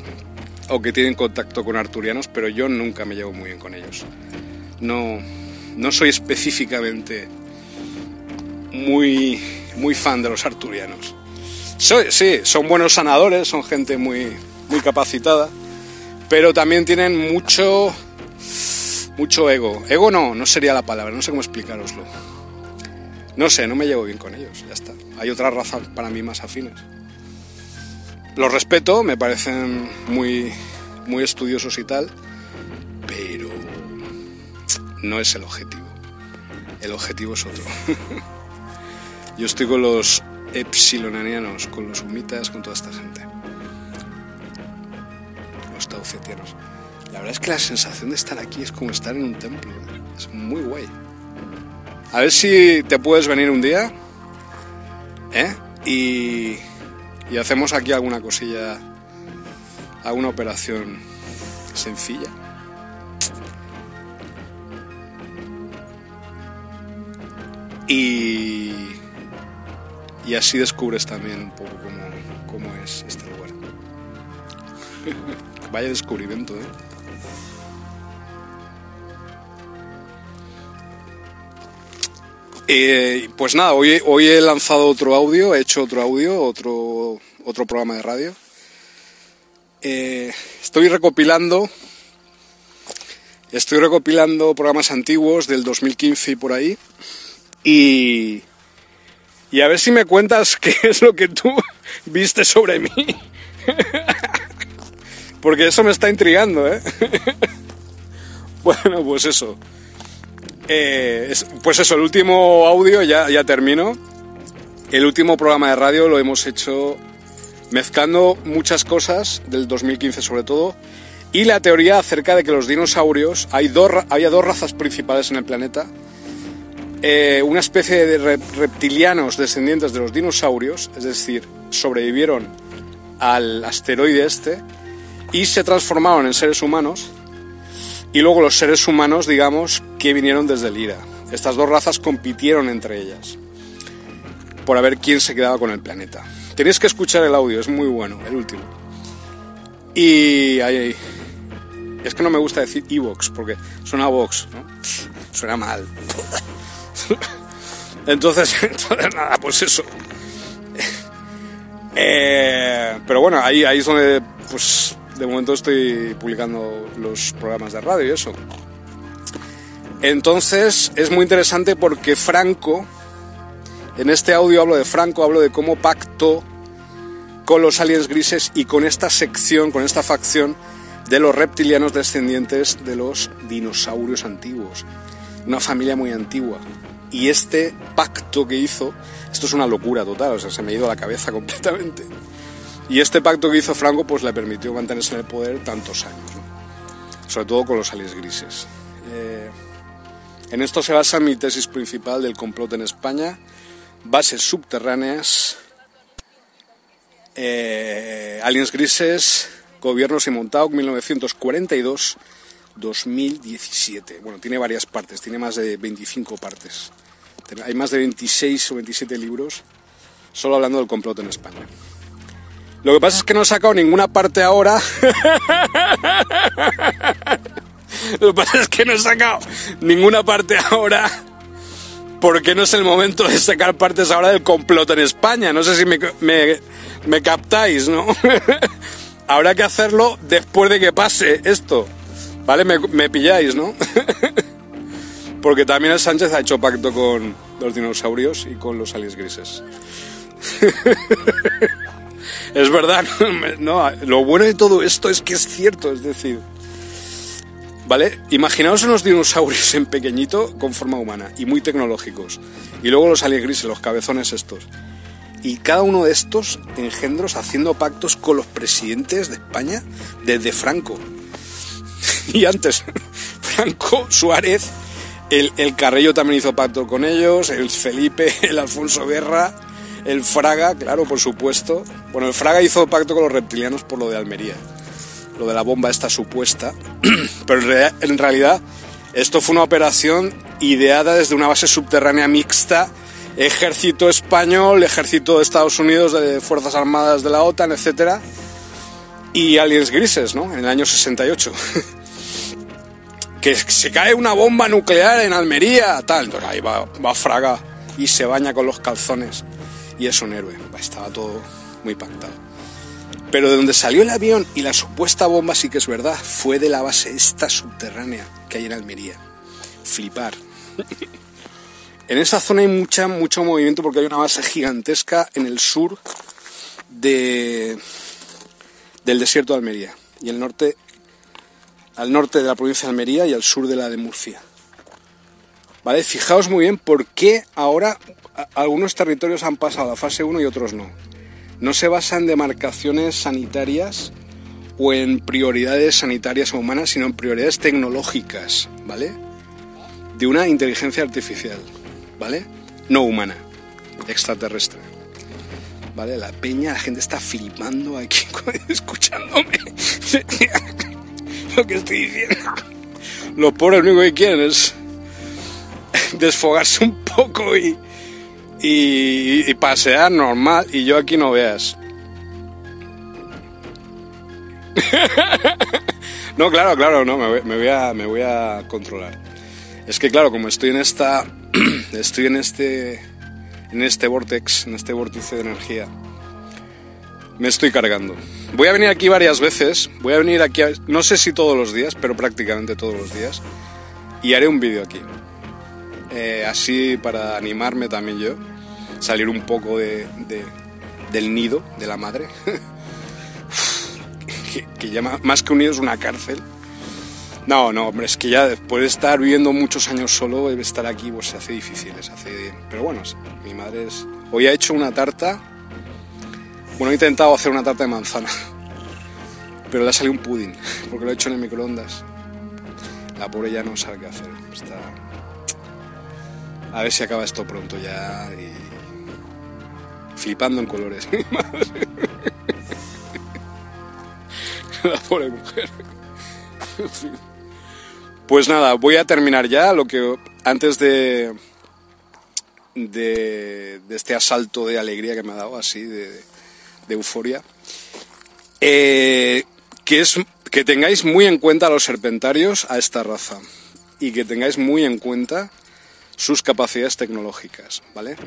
o que tienen contacto con arturianos, pero yo nunca me llevo muy bien con ellos. No, no soy específicamente muy, muy fan de los arturianos. sí, son buenos sanadores, son gente muy, muy capacitada, pero también tienen mucho, mucho ego. Ego no, no sería la palabra, no sé cómo explicaroslo. No sé, no me llevo bien con ellos, ya está. Hay otras razas para mí más afines. Los respeto, me parecen muy, muy estudiosos y tal, pero no es el objetivo. El objetivo es otro. Yo estoy con los epsilonanianos, con los humitas, con toda esta gente. Los taucetianos. La verdad es que la sensación de estar aquí es como estar en un templo. Es muy guay. A ver si te puedes venir un día. ¿eh? Y, y hacemos aquí alguna cosilla, alguna operación sencilla. Y, y así descubres también un poco cómo, cómo es este lugar. Vaya descubrimiento, ¿eh? Eh, pues nada, hoy, hoy he lanzado otro audio, he hecho otro audio, otro, otro programa de radio. Eh, estoy recopilando, estoy recopilando programas antiguos del 2015 y por ahí. Y, y a ver si me cuentas qué es lo que tú viste sobre mí. Porque eso me está intrigando, ¿eh? bueno, pues eso. Eh, pues eso, el último audio ya, ya termino. El último programa de radio lo hemos hecho mezclando muchas cosas del 2015 sobre todo y la teoría acerca de que los dinosaurios, hay dos, había dos razas principales en el planeta, eh, una especie de reptilianos descendientes de los dinosaurios, es decir, sobrevivieron al asteroide este y se transformaron en seres humanos y luego los seres humanos, digamos, que vinieron desde el IRA. Estas dos razas compitieron entre ellas por a ver quién se quedaba con el planeta. Tenéis que escuchar el audio, es muy bueno, el último. Y ahí, es que no me gusta decir Evox porque suena Vox, ¿no? Suena mal. entonces, nada, pues eso. Eh, pero bueno, ahí, ahí es donde pues de momento estoy publicando los programas de radio y eso. Entonces es muy interesante porque Franco, en este audio hablo de Franco, hablo de cómo pactó con los aliens grises y con esta sección, con esta facción de los reptilianos descendientes de los dinosaurios antiguos. Una familia muy antigua. Y este pacto que hizo, esto es una locura total, o sea, se me ha ido a la cabeza completamente. Y este pacto que hizo Franco pues le permitió mantenerse en el poder tantos años, sobre todo con los aliens grises. Eh, en esto se basa mi tesis principal del complot en España, bases subterráneas, eh, aliens grises, gobiernos y Montauk 1942-2017. Bueno, tiene varias partes, tiene más de 25 partes. Hay más de 26 o 27 libros solo hablando del complot en España. Lo que pasa es que no he sacado ninguna parte ahora. Lo que pasa es que no he sacado ninguna parte ahora. Porque no es el momento de sacar partes ahora del complot en España. No sé si me, me, captáis, ¿no? Habrá que hacerlo después de que pase esto. ¿Vale? Me, pilláis, ¿no? Porque también el Sánchez ha hecho pacto con los dinosaurios y con los aliens grises. es verdad, no, lo bueno de todo esto es que es cierto, es decir, ¿vale? Imaginaos unos dinosaurios en pequeñito con forma humana y muy tecnológicos, y luego los grises, los cabezones estos. Y cada uno de estos engendros haciendo pactos con los presidentes de España desde Franco. Y antes, Franco, Suárez, el, el Carrillo también hizo pacto con ellos, el Felipe, el Alfonso Guerra, el Fraga, claro, por supuesto. Bueno, el Fraga hizo pacto con los reptilianos por lo de Almería, lo de la bomba esta supuesta. Pero en realidad esto fue una operación ideada desde una base subterránea mixta, ejército español, ejército de Estados Unidos, de Fuerzas Armadas de la OTAN, etc. Y aliens grises, ¿no? En el año 68. que se cae una bomba nuclear en Almería, tal. Entonces ahí va, va Fraga y se baña con los calzones y es un héroe. Estaba todo muy pactado. Pero de donde salió el avión y la supuesta bomba sí que es verdad, fue de la base esta subterránea que hay en Almería. Flipar. en esa zona hay mucha, mucho movimiento porque hay una base gigantesca en el sur de, del desierto de Almería y el norte, al norte de la provincia de Almería y al sur de la de Murcia. ¿Vale? Fijaos muy bien por qué ahora algunos territorios han pasado a fase 1 y otros no. No se basa en demarcaciones sanitarias o en prioridades sanitarias o humanas, sino en prioridades tecnológicas, ¿vale? De una inteligencia artificial, ¿vale? No humana, extraterrestre. ¿Vale? La peña, la gente está flipando aquí escuchándome lo que estoy diciendo. Los pobres lo único que quieren es desfogarse un poco y, y, y pasear normal y yo aquí no veas. no, claro, claro, no, me voy, a, me voy a controlar. Es que claro, como estoy en esta, estoy en este, en este vortex, en este vórtice de energía, me estoy cargando. Voy a venir aquí varias veces, voy a venir aquí, no sé si todos los días, pero prácticamente todos los días, y haré un vídeo aquí. Eh, así para animarme también yo, salir un poco de, del nido de la madre. que, ya más que un nido es una cárcel. No, no, hombre, es que ya después de estar viviendo muchos años solo, estar aquí pues se hace difícil, se hace... Pero bueno, mi madre es... Hoy ha hecho una tarta... Bueno, he intentado hacer una tarta de manzana, pero le ha salido un pudding, porque lo he hecho en el microondas. La pobre ya no sabe qué hacer. Está... A ver si acaba esto pronto ya y... Flipando en colores. La pobre mujer. Pues nada, voy a terminar ya lo que antes de, de, este asalto de alegría que me ha dado, así, de, euforia, eh, que es que tengáis muy en cuenta a los serpentarios, a esta raza, y que tengáis muy en cuenta sus capacidades tecnológicas, ¿vale?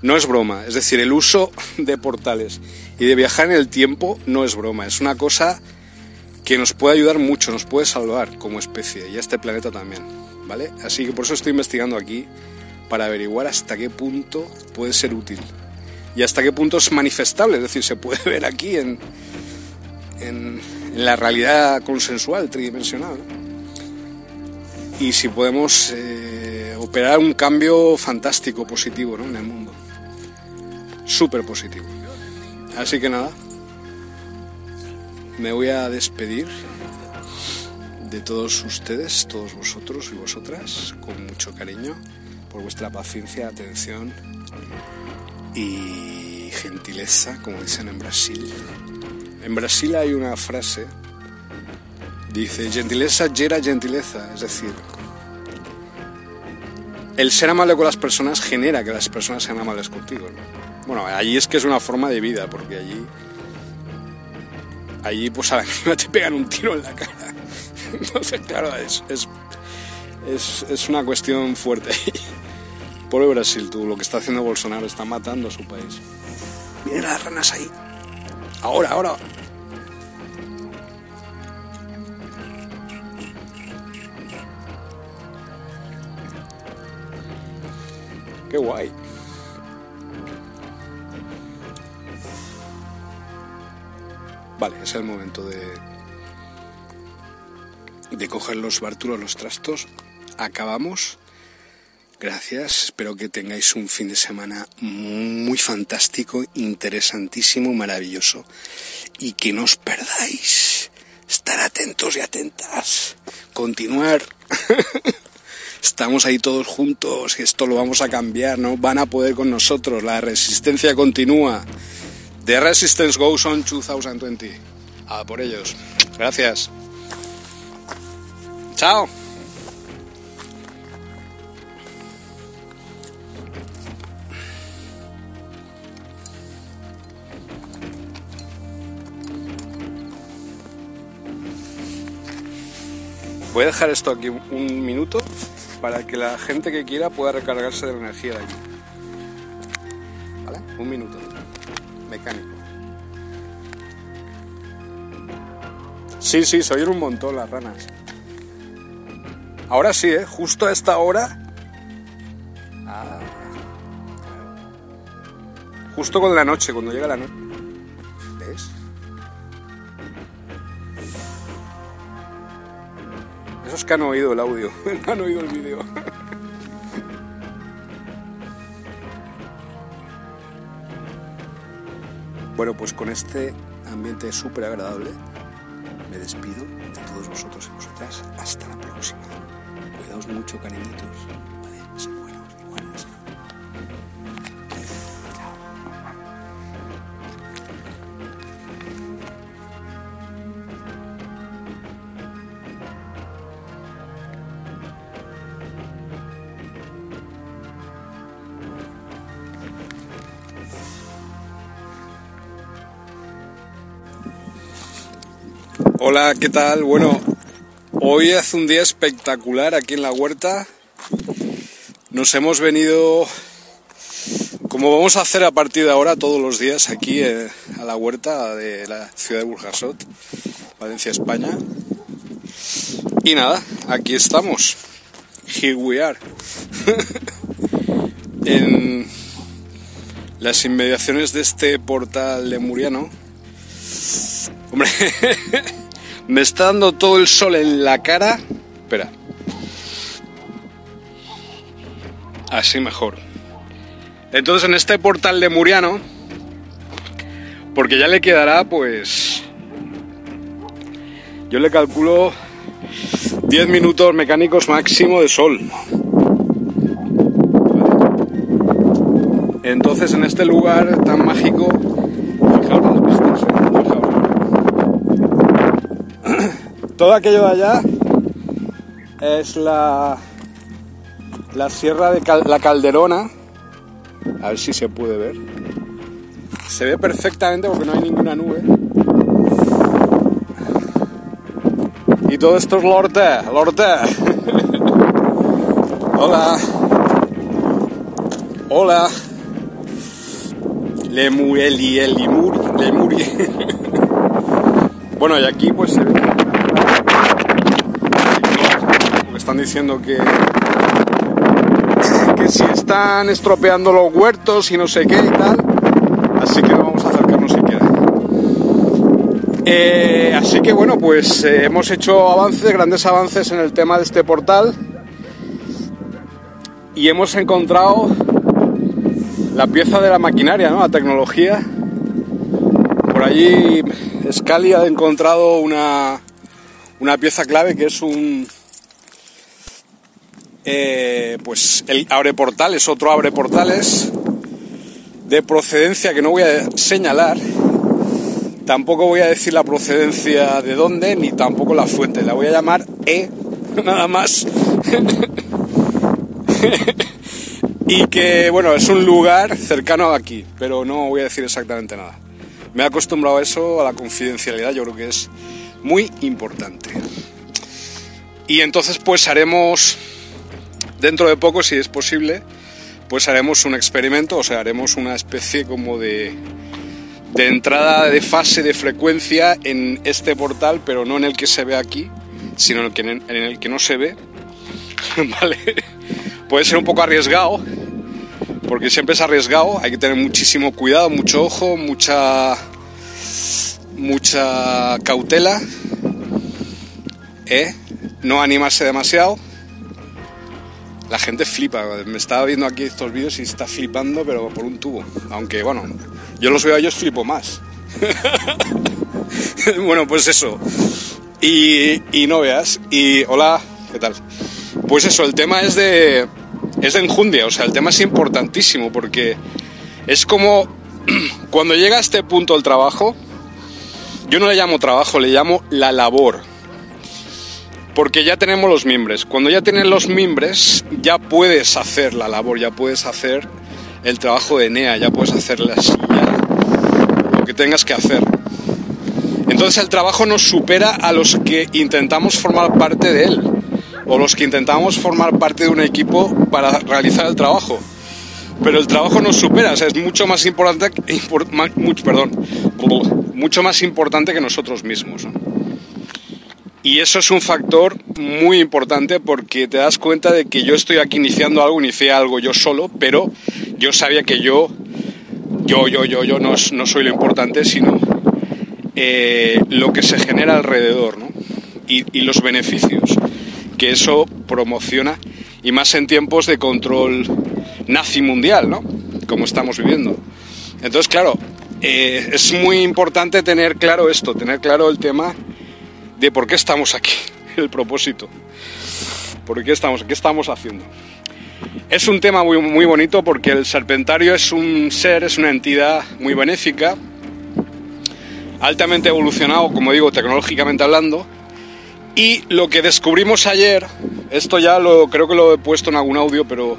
No es broma, es decir, el uso de portales y de viajar en el tiempo no es broma, es una cosa que nos puede ayudar mucho, nos puede salvar como especie y a este planeta también, ¿vale? Así que por eso estoy investigando aquí para averiguar hasta qué punto puede ser útil y hasta qué punto es manifestable, es decir, se puede ver aquí en, en, la realidad consensual, tridimensional. Y si podemos eh, operar un cambio fantástico, positivo ¿no? en el mundo. Súper positivo. Así que nada, me voy a despedir de todos ustedes, todos vosotros y vosotras, con mucho cariño, por vuestra paciencia, atención y gentileza, como dicen en Brasil. En Brasil hay una frase, dice, gentileza gera gentileza, es decir, el ser amable con las personas genera que las personas sean amables contigo. Bueno, allí es que es una forma de vida, porque allí allí pues a la te pegan un tiro en la cara. Entonces, claro, es, es, es, una cuestión fuerte. Pobre Brasil, tú, lo que está haciendo Bolsonaro está matando a su país. Miren las ranas ahí. Ahora, ahora. Qué guay. Vale, es el momento de, de coger los bártulos, los trastos. Acabamos. Gracias. Espero que tengáis un fin de semana muy fantástico, interesantísimo, maravilloso. Y que no os perdáis. Estar atentos y atentas. Continuar. Estamos ahí todos juntos. Esto lo vamos a cambiar, ¿no? Van a poder con nosotros. La resistencia continúa. The Resistance Goes On 2020. A por ellos. Gracias. Chao. Voy a dejar esto aquí un minuto para que la gente que quiera pueda recargarse de la energía de aquí. ¿Vale? Un minuto mecánico. Sí, sí, se oyen un montón las ranas. Ahora sí, ¿eh? Justo a esta hora. Ah. Justo con la noche, cuando llega la noche. ¿Ves? Esos que han oído el audio, han oído el vídeo. Bueno, pues con este ambiente súper agradable me despido de todos vosotros y vosotras. Hasta la próxima. Cuidaos mucho, cariñitos. Hola, ¿qué tal? Bueno, hoy hace un día espectacular aquí en la huerta. Nos hemos venido, como vamos a hacer a partir de ahora todos los días aquí eh, a la huerta de la ciudad de Burjasot, Valencia, España. Y nada, aquí estamos. Here we are. en las inmediaciones de este portal de Muriano. Hombre, me está dando todo el sol en la cara. Espera. Así mejor. Entonces en este portal de Muriano, porque ya le quedará pues... Yo le calculo 10 minutos mecánicos máximo de sol. Entonces en este lugar tan mágico, fijaos las vistas, ¿eh? fijaos. Todo aquello de allá es la, la sierra de la Calderona. A ver si se puede ver. Se ve perfectamente porque no hay ninguna nube. Y todo esto es Lorte, Lorte. Hola. Hola. Lemureli, el limuri, lemuri. bueno, y aquí pues se ve que... Porque están diciendo que... Que si están estropeando los huertos y no sé qué y tal. Así que no vamos a acercarnos siquiera. Eh, así que bueno, pues eh, hemos hecho avances, grandes avances en el tema de este portal. Y hemos encontrado la pieza de la maquinaria, ¿no? La tecnología. Por allí Scali ha encontrado una, una pieza clave que es un... eh, pues el abre portales, otro abre portales de procedencia que no voy a señalar. Tampoco voy a decir la procedencia de dónde, ni tampoco la fuente. La voy a llamar E, nada más. y que, bueno, es un lugar cercano a aquí, pero no voy a decir exactamente nada. Me he acostumbrado a eso, a la confidencialidad, yo creo que es muy importante. Y entonces pues haremos, dentro de poco, si es posible, pues haremos un experimento, o sea, haremos una especie como de, de entrada de fase de frecuencia en este portal, pero no en el que se ve aquí, sino en el que, en el que no se ve. ¿Vale? Puede ser un poco arriesgado, porque siempre es arriesgado, hay que tener muchísimo cuidado, mucho ojo, mucha mucha cautela, ¿eh? no animarse demasiado. La gente flipa, me estaba viendo aquí estos vídeos y está flipando, pero por un tubo. Aunque bueno, yo los veo a ellos flipo más. bueno, pues eso. Y, y no veas. Y hola, ¿qué tal? Pues eso, el tema es de, es de enjundia, o sea, el tema es importantísimo porque es como cuando llega a este punto el trabajo, yo no le llamo trabajo, le llamo la labor. Porque ya tenemos los mimbres. Cuando ya tienes los mimbres, ya puedes hacer la labor, ya puedes hacer el trabajo de NEA, ya puedes hacer la lo que tengas que hacer. Entonces el trabajo nos supera a los que intentamos formar parte de él o los que intentamos formar parte de un equipo para realizar el trabajo. Pero el trabajo nos supera, es mucho más importante, perdón, mucho más importante que nosotros mismos. Y eso es un factor muy importante porque te das cuenta de que yo estoy aquí iniciando algo, inicié algo yo solo, pero yo sabía que yo, yo, yo, yo, yo no, no soy lo importante, sino eh, lo que se genera alrededor ¿no? y, y los beneficios que eso promociona y más en tiempos de control nazi mundial, ¿no? Como estamos viviendo. Entonces, claro, eh, es muy importante tener claro esto, tener claro el tema de por qué estamos aquí, el propósito. ¿Por qué estamos, qué estamos haciendo? Es un tema muy, muy bonito porque el serpentario es un ser, es una entidad muy benéfica, altamente evolucionado, como digo, tecnológicamente hablando, y lo que descubrimos ayer, esto ya lo creo que lo he puesto en algún audio, pero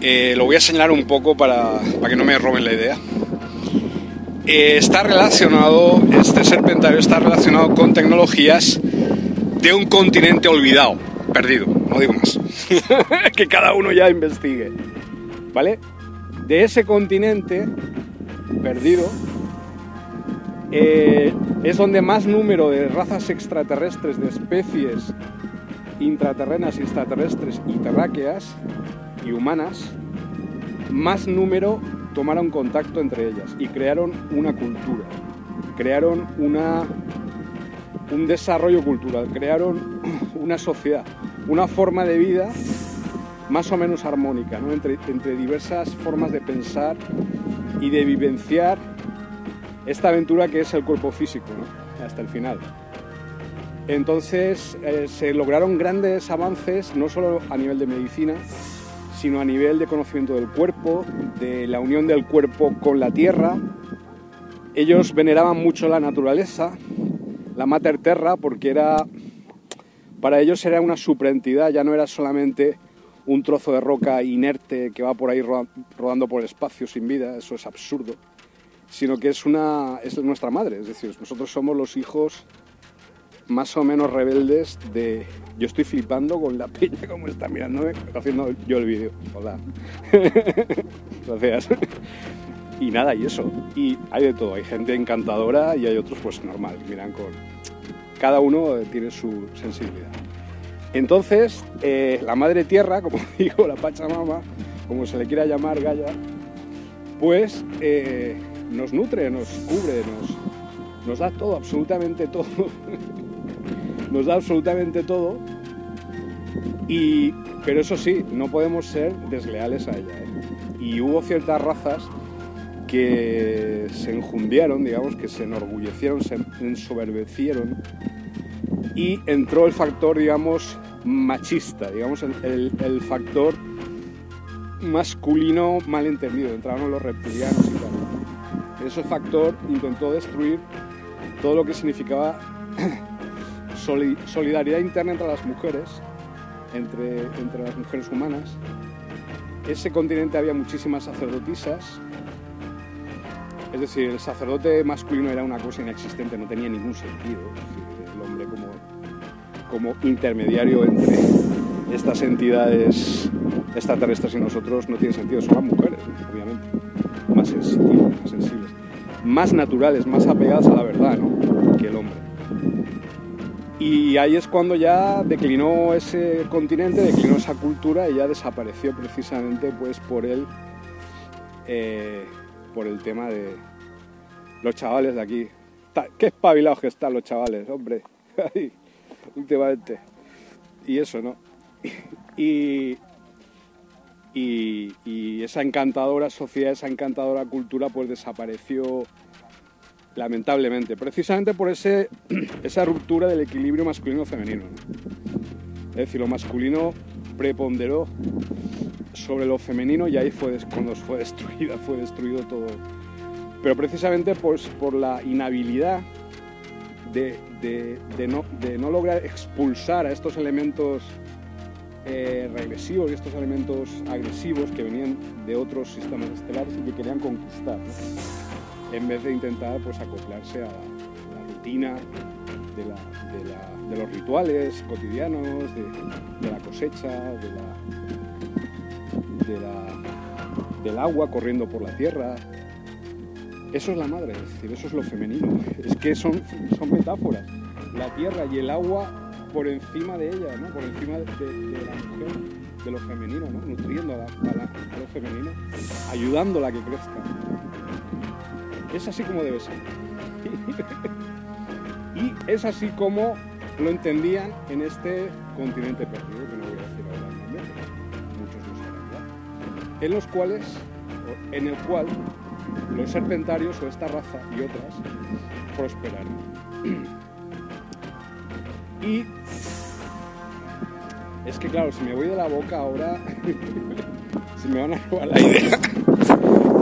eh, lo voy a señalar un poco para, para, que no me roben la idea. Eh, está relacionado, este serpentario está relacionado con tecnologías de un continente olvidado, perdido, no digo más. que cada uno ya investigue. ¿Vale? De ese continente perdido eh, es donde más número de razas extraterrestres, de especies intraterrenas, extraterrestres y terráqueas y humanas, más número tomaron contacto entre ellas y crearon una cultura, crearon una, un desarrollo cultural, crearon una sociedad, una forma de vida más o menos armónica, entre, entre diversas formas de pensar y de vivenciar esta aventura que es el cuerpo físico, hasta el final. Entonces eh, se lograron grandes avances, no solo a nivel de medicina, sino a nivel de conocimiento del cuerpo, de la unión del cuerpo con la tierra. Ellos veneraban mucho la naturaleza, la Mater Terra, porque era para ellos era una superentidad, ya no era solamente un trozo de roca inerte que va por ahí rodando por el espacio sin vida, eso es absurdo, sino que es, una, es nuestra madre, es decir, nosotros somos los hijos más o menos rebeldes de yo estoy flipando con la peña como está mirándome haciendo yo el vídeo. Hola. Gracias. Y nada, y eso. Y hay de todo. Hay gente encantadora y hay otros pues normal. Miran con... Cada uno tiene su sensibilidad. Entonces, eh, la madre tierra, como digo, la Pachamama, como se le quiera llamar Gaia, pues eh, nos nutre, nos cubre, nos, nos da todo, absolutamente todo nos da absolutamente todo. Y, pero eso sí, no podemos ser desleales a ella. ¿eh? Y hubo ciertas razas que se enjundiaron, digamos, que se enorgullecieron, se ensoberbecieron y entró el factor, digamos, machista, digamos, el, el factor masculino malentendido, entraron los reptilianos y tal. Ese factor intentó destruir todo lo que significaba solidaridad interna entre las mujeres, entre, entre las mujeres humanas. Ese continente había muchísimas sacerdotisas, es decir, el sacerdote masculino era una cosa inexistente, no tenía ningún sentido. el hombre como, como intermediario entre estas entidades extraterrestres y nosotros no tiene sentido, son las mujeres, obviamente, más sensibles, más sensibles, más naturales, más apegadas a la verdad que el hombre. Y ahí es cuando ya declinó ese continente, declinó esa cultura y ya desapareció precisamente pues por el, eh, por el tema de los chavales de aquí. Qué espabilados que están los chavales, hombre, últimamente. Y eso, ¿no? Y, y, y, esa encantadora sociedad, esa encantadora cultura pues desapareció lamentablemente, precisamente por ese, esa ruptura del equilibrio masculino-femenino. Es decir, lo masculino preponderó sobre lo femenino y ahí fue cuando fue destruida, fue destruido todo. Pero precisamente pues, por la inhabilidad no, de, no, lograr expulsar a estos elementos eh, regresivos y estos elementos agresivos que venían de otros sistemas estelares y que querían conquistar en vez de intentar pues, acoplarse a la, rutina de, los rituales cotidianos, de, la cosecha, del agua corriendo por la tierra. Eso es la madre, eso es lo femenino. Es que son, son metáforas. La tierra y el agua por encima de ella, ¿no? por encima de, la mujer, de lo femenino, ¿no? nutriendo a, a lo femenino, ayudándola a que crezca. Es así como debe ser. y es así como lo entendían en este continente perdido, que no voy a decir ahora el nombre, muchos lo saben. En los cuales, en el cual los serpentarios o esta raza y otras prosperaron. y es que claro, si me voy de la boca ahora, se me van a robar la idea.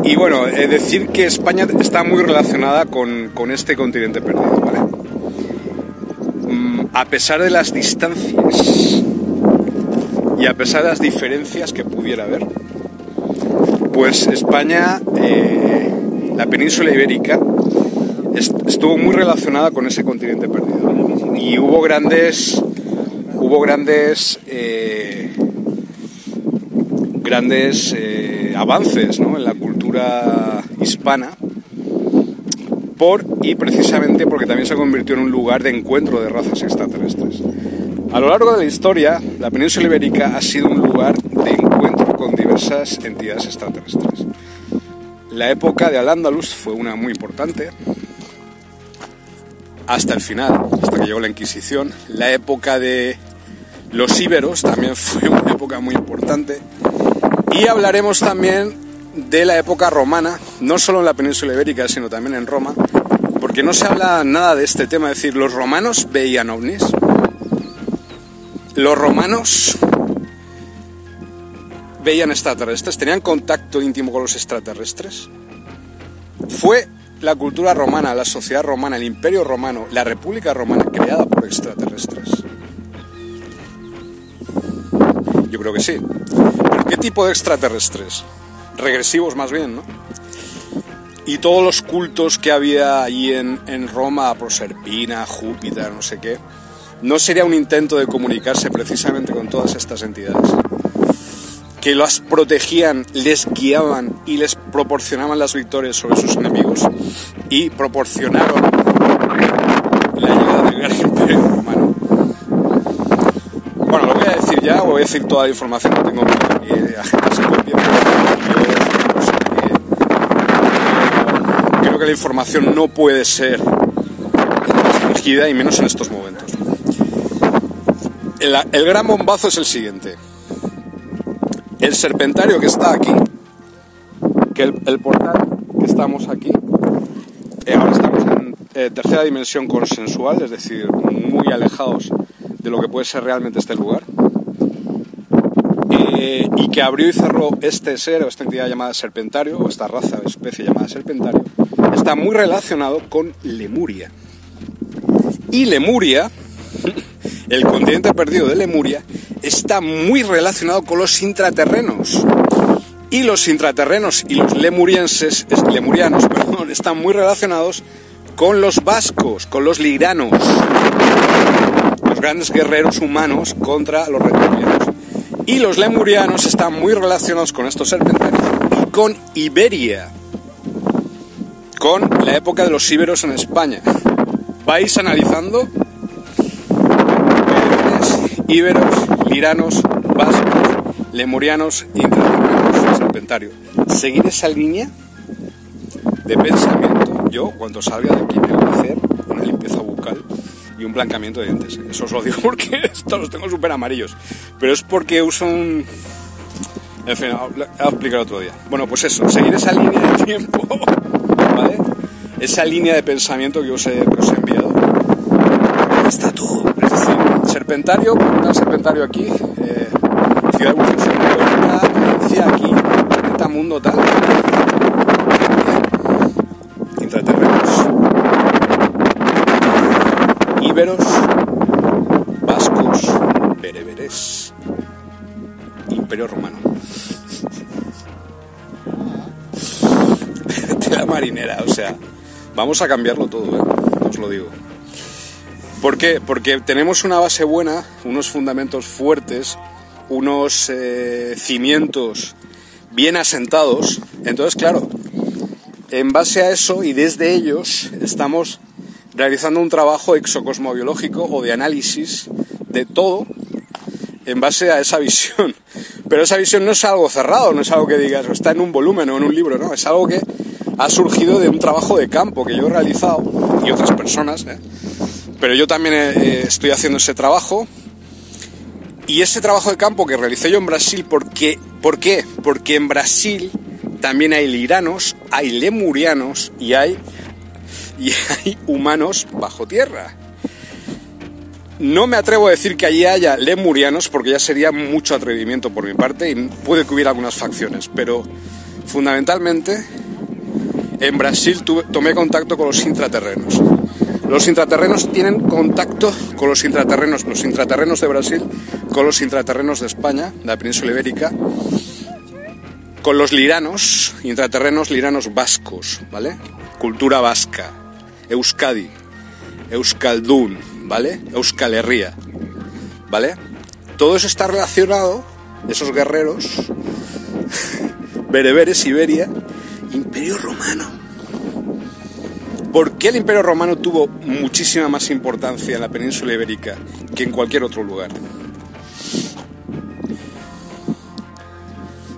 Y bueno, es decir que España está muy relacionada con, este continente perdido, ¿vale? Mm, a pesar de las distancias y a pesar de las diferencias que pudiera haber, pues España, eh, la península ibérica, estuvo muy relacionada con ese continente perdido. Y hubo grandes, hubo grandes, eh, grandes eh, avances en la cultura hispana por y precisamente porque también se convirtió en un lugar de encuentro de razas extraterrestres. A lo largo de la historia, la península ibérica ha sido un lugar de encuentro con diversas entidades extraterrestres. La época de Al-Ándalus fue una muy importante, hasta el final, hasta que llegó la Inquisición. La época de los íberos también fue una época muy importante. Y hablaremos también de la época romana, no solo en la península ibérica, sino también en Roma, porque no se habla nada de este tema, es decir, los romanos veían ovnis. Los romanos veían extraterrestres, tenían contacto íntimo con los extraterrestres. Fue la cultura romana, la sociedad romana, el imperio romano, la república romana creada por extraterrestres. Yo creo que sí. ¿Pero qué tipo de extraterrestres? Regresivos más bien, ¿no? Y todos los cultos que había allí en, en Roma, Proserpina, Júpiter, no sé qué, no sería un intento de comunicarse precisamente con todas estas entidades que las protegían, les guiaban y les proporcionaban las victorias sobre sus enemigos y proporcionaron la llegada del gran imperio romano. Bueno, lo voy a decir ya, voy a decir toda la información que tengo para que la gente se copie. Creo que la información no puede ser restringida y menos en estos momentos. El, el gran bombazo es el siguiente el serpentario que está aquí, que el, portal que estamos aquí, eh, ahora estamos en eh, tercera dimensión consensual, es decir, muy alejados de lo que puede ser realmente este lugar, eh, y que abrió y cerró este ser o esta entidad llamada serpentario, o esta raza o especie llamada serpentario, está muy relacionado con Lemuria. Y Lemuria, el continente perdido de Lemuria, está muy relacionado con los intraterrenos. Y los intraterrenos y los lemurienses, lemurianos perdón, están muy relacionados con los vascos, con los liranos, los grandes guerreros humanos contra los reptilianos. Y los lemurianos están muy relacionados con estos serpentarios y con Iberia, con la época de los íberos en España. Vais analizando íberos, liranos, vascos, lemurianos, intraterrenos, serpentario. Seguir esa línea de pensamiento, yo cuando salga de aquí me voy a hacer una limpieza bucal y un blancamiento de dientes. Eso os lo digo porque estos los tengo súper amarillos. Pero es porque uso un... En fin, voy a explicar otro día. Bueno, pues eso, seguir esa línea de tiempo. Esa línea de pensamiento que os he, que os he enviado. Está todo Serpentario, tal Serpentario aquí, eh, Ciudad de Valencia aquí, Planeta Mundo tal. Intraterrenos. Íberos, vascos, bereberes, Imperio Romano. Vamos a cambiarlo todo, ¿eh? os lo digo. ¿Por qué? Porque tenemos una base buena, unos fundamentos fuertes, unos eh, cimientos bien asentados. Entonces, claro, en base a eso y desde ellos estamos realizando un trabajo exocosmobiológico o de análisis de todo en base a esa visión. Pero esa visión no es algo cerrado, no es algo que digas, está en un volumen o en un libro, no, es algo que ha surgido de un trabajo de campo que yo he realizado y otras personas. ¿eh? Pero yo también eh, eh, estoy haciendo ese trabajo. Y ese trabajo de campo que realicé yo en Brasil, ¿por qué? ¿Por qué? Porque en Brasil también hay liranos, hay lemurianos y hay, y hay humanos bajo tierra. No me atrevo a decir que allí haya lemurianos porque ya sería mucho atrevimiento por mi parte y puede que hubiera algunas facciones, pero fundamentalmente en Brasil tomé contacto con los intraterrenos. Los intraterrenos tienen contacto con los intraterrenos, los intraterrenos de Brasil, con los intraterrenos de España, de la península ibérica, con los liranos, intraterrenos liranos vascos, ¿vale? Cultura vasca. Euskadi, Euskaldun, ¿vale? Euskal Herria, ¿vale? Todo eso está relacionado, esos guerreros, bereberes, Siberia, Imperio Romano. ¿Por qué el Imperio Romano tuvo muchísima más importancia en la península ibérica que en cualquier otro lugar?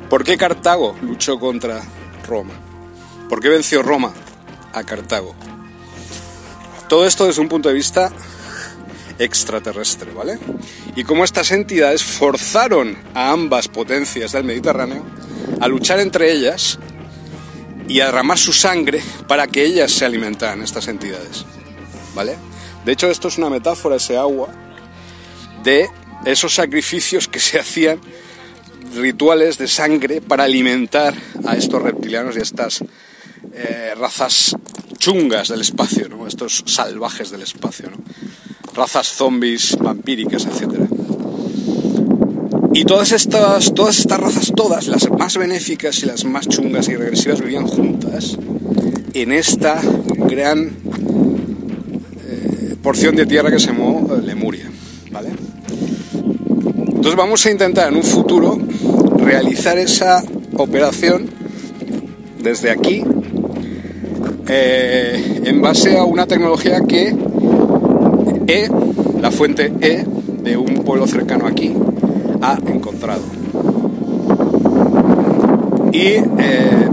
¿Por qué Cartago luchó contra Roma? ¿Por qué venció Roma a Cartago? Todo esto desde un punto de vista extraterrestre, ¿vale? Y cómo estas entidades forzaron a ambas potencias del Mediterráneo a luchar entre ellas y a derramar su sangre para que ellas se alimentaran, estas entidades, ¿vale? De hecho, esto es una metáfora, ese agua, de esos sacrificios que se hacían rituales de sangre para alimentar a estos reptilianos y a estas eh, razas chungas del espacio, estos salvajes del espacio, razas zombies, vampíricas, etc. Y todas estas, todas estas razas, todas, las más benéficas y las más chungas y regresivas, vivían juntas en esta gran eh, porción de tierra que se llamó Lemuria. ¿vale? Entonces vamos a intentar en un futuro realizar esa operación desde aquí eh, en base a una tecnología que E, la fuente E de un pueblo cercano aquí, ha encontrado. Y eh,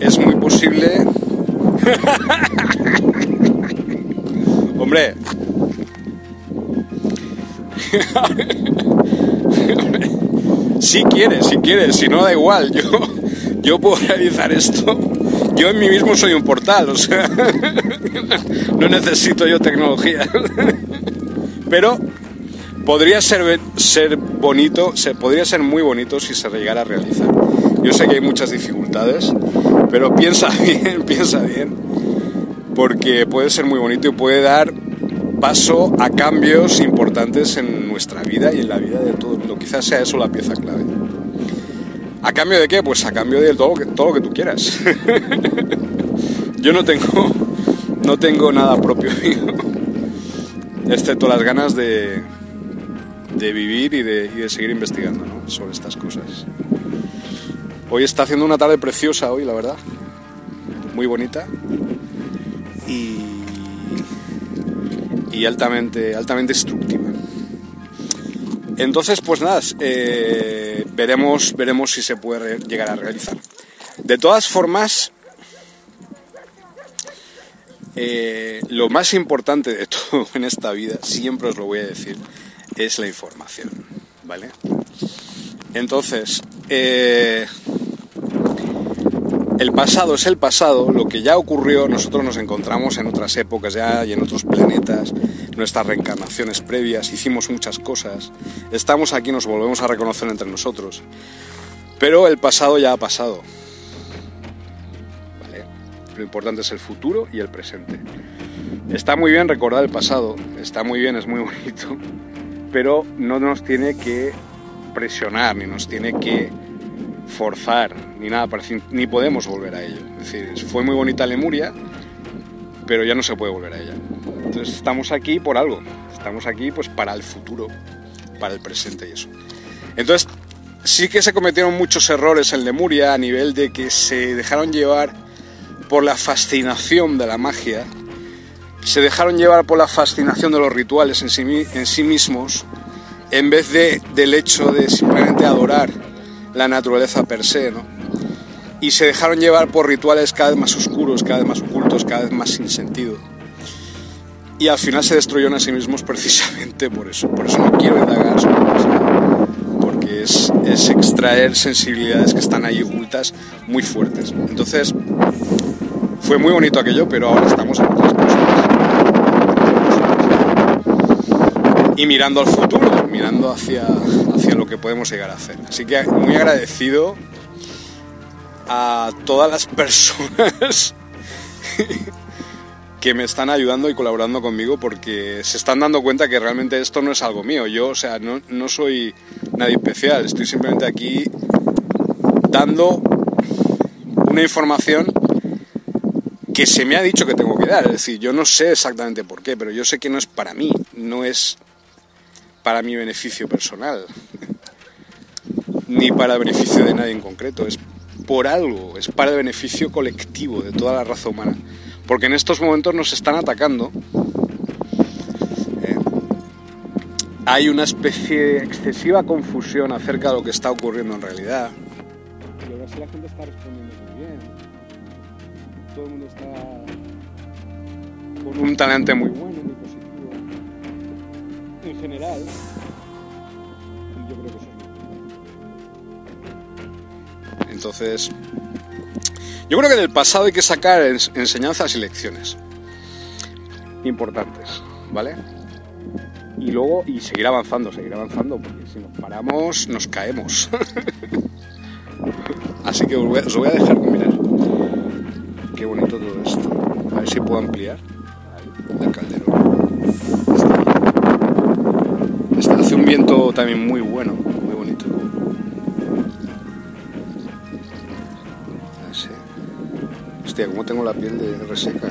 es muy posible... Hombre, si quieres, si quieres, si no da igual, yo, yo puedo realizar esto. Yo en mí mismo soy un portal, o sea, no necesito yo tecnología. Pero podría ser, ser bonito, se, podría ser muy bonito si se llegara a realizar. Yo sé que hay muchas dificultades, pero piensa bien, piensa bien, porque puede ser muy bonito y puede dar paso a cambios importantes en nuestra vida y en la vida de todo el mundo. Quizás sea eso la pieza clave. ¿A cambio de qué? Pues a cambio de todo lo que, todo lo que tú quieras. Yo no tengo, no tengo nada propio mío, excepto las ganas de, de vivir y de, y de seguir investigando sobre estas cosas. Hoy está haciendo una tarde preciosa hoy, la verdad. Muy bonita. Y y altamente, altamente instructiva. Entonces, pues nada, eh, veremos, veremos si se puede llegar a realizar. De todas formas, eh, lo más importante de todo en esta vida, siempre os lo voy a decir, es la información, ¿vale? Entonces, eh, el pasado es el pasado, lo que ya ocurrió, nosotros nos encontramos en otras épocas ya y en otros planetas, nuestras reencarnaciones previas, hicimos muchas cosas, estamos aquí, nos volvemos a reconocer entre nosotros, pero el pasado ya ha pasado. Lo importante es el futuro y el presente. Está muy bien recordar el pasado, está muy bien, es muy bonito, pero no nos tiene que presionar ni nos tiene que forzar ni nada ni podemos volver a ello. Es decir, fue muy bonita Lemuria, pero ya no se puede volver a ella. Entonces estamos aquí por algo, estamos aquí pues para el futuro, para el presente y eso. Entonces sí que se cometieron muchos errores en Lemuria a nivel de que se dejaron llevar por la fascinación de la magia, se dejaron llevar por la fascinación de los rituales en sí, mismos, en vez de, del hecho de simplemente adorar la naturaleza per se, ¿no? Y se dejaron llevar por rituales cada vez más oscuros, cada vez más ocultos, cada vez más sin sentido. Y al final se destruyeron a sí mismos precisamente por eso. Por eso no quiero indagar sobre porque es, es extraer sensibilidades que están ahí ocultas muy fuertes. Entonces, fue muy bonito aquello, pero ahora estamos en otras cosas. Y mirando al futuro, mirando hacia, hacia lo que podemos llegar a hacer. Así que muy agradecido a todas las personas que me están ayudando y colaborando conmigo porque se están dando cuenta que realmente esto no es algo mío. Yo, o sea, no, no soy nadie especial, estoy simplemente aquí dando una información que se me ha dicho que tengo que dar. Es decir, yo no sé exactamente por qué, pero yo sé que no es para mí, no es para mi beneficio personal, ni para el beneficio de nadie en concreto, es por algo, es para el beneficio colectivo de toda la raza humana. Porque en estos momentos nos están atacando. Eh, hay una especie de excesiva confusión acerca de lo que está ocurriendo en realidad. Y ahora sí la gente está respondiendo muy bien. Todo el mundo está con un talante muy bueno. En general. Yo creo que muy Entonces, yo creo que del pasado hay que sacar ens- enseñanzas y lecciones importantes, ¿vale? Y luego, y seguir avanzando, seguir avanzando, porque si nos paramos, nos caemos. Así que os voy, a, os voy a dejar mirar. Qué bonito todo esto. A ver si puedo ampliar. Ahí, la calderona. Está bien. Está- hace un viento también muy bueno, muy bonito. Así. Hostia, cómo tengo la piel de reseca.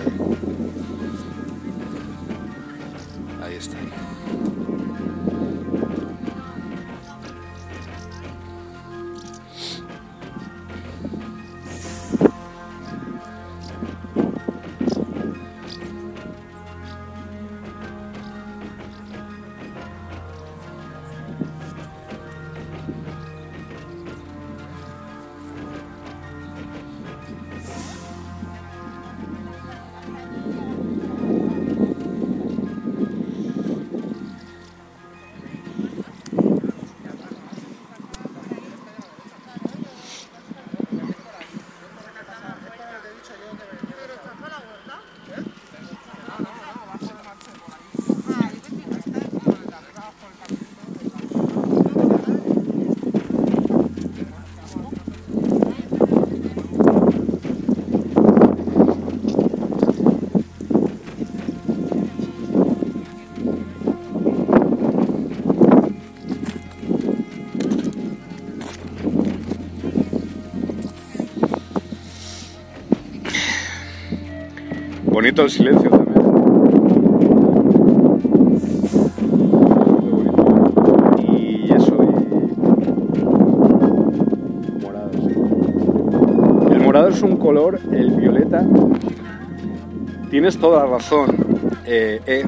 El silencio también. Y eso, y. Morado, sí. El morado es un color, el violeta. Tienes toda la razón. eh, eh.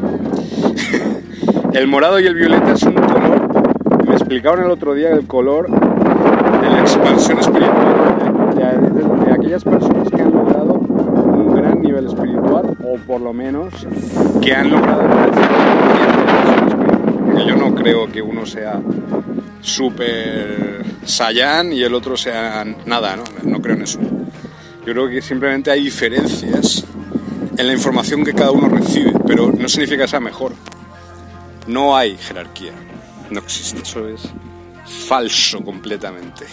el morado y el violeta es un color. Me explicaron el otro día el color de la expansión espiritual de, de- de- de aquellas personas que han logrado un gran nivel espiritual o por lo menos que han logrado. Porque yo no creo que uno sea super Saiyan y el otro sea nada, ¿no? No creo en eso. Yo creo que simplemente hay diferencias en la información que cada uno recibe, pero no significa que sea mejor. No hay jerarquía, no existe, eso es falso completamente.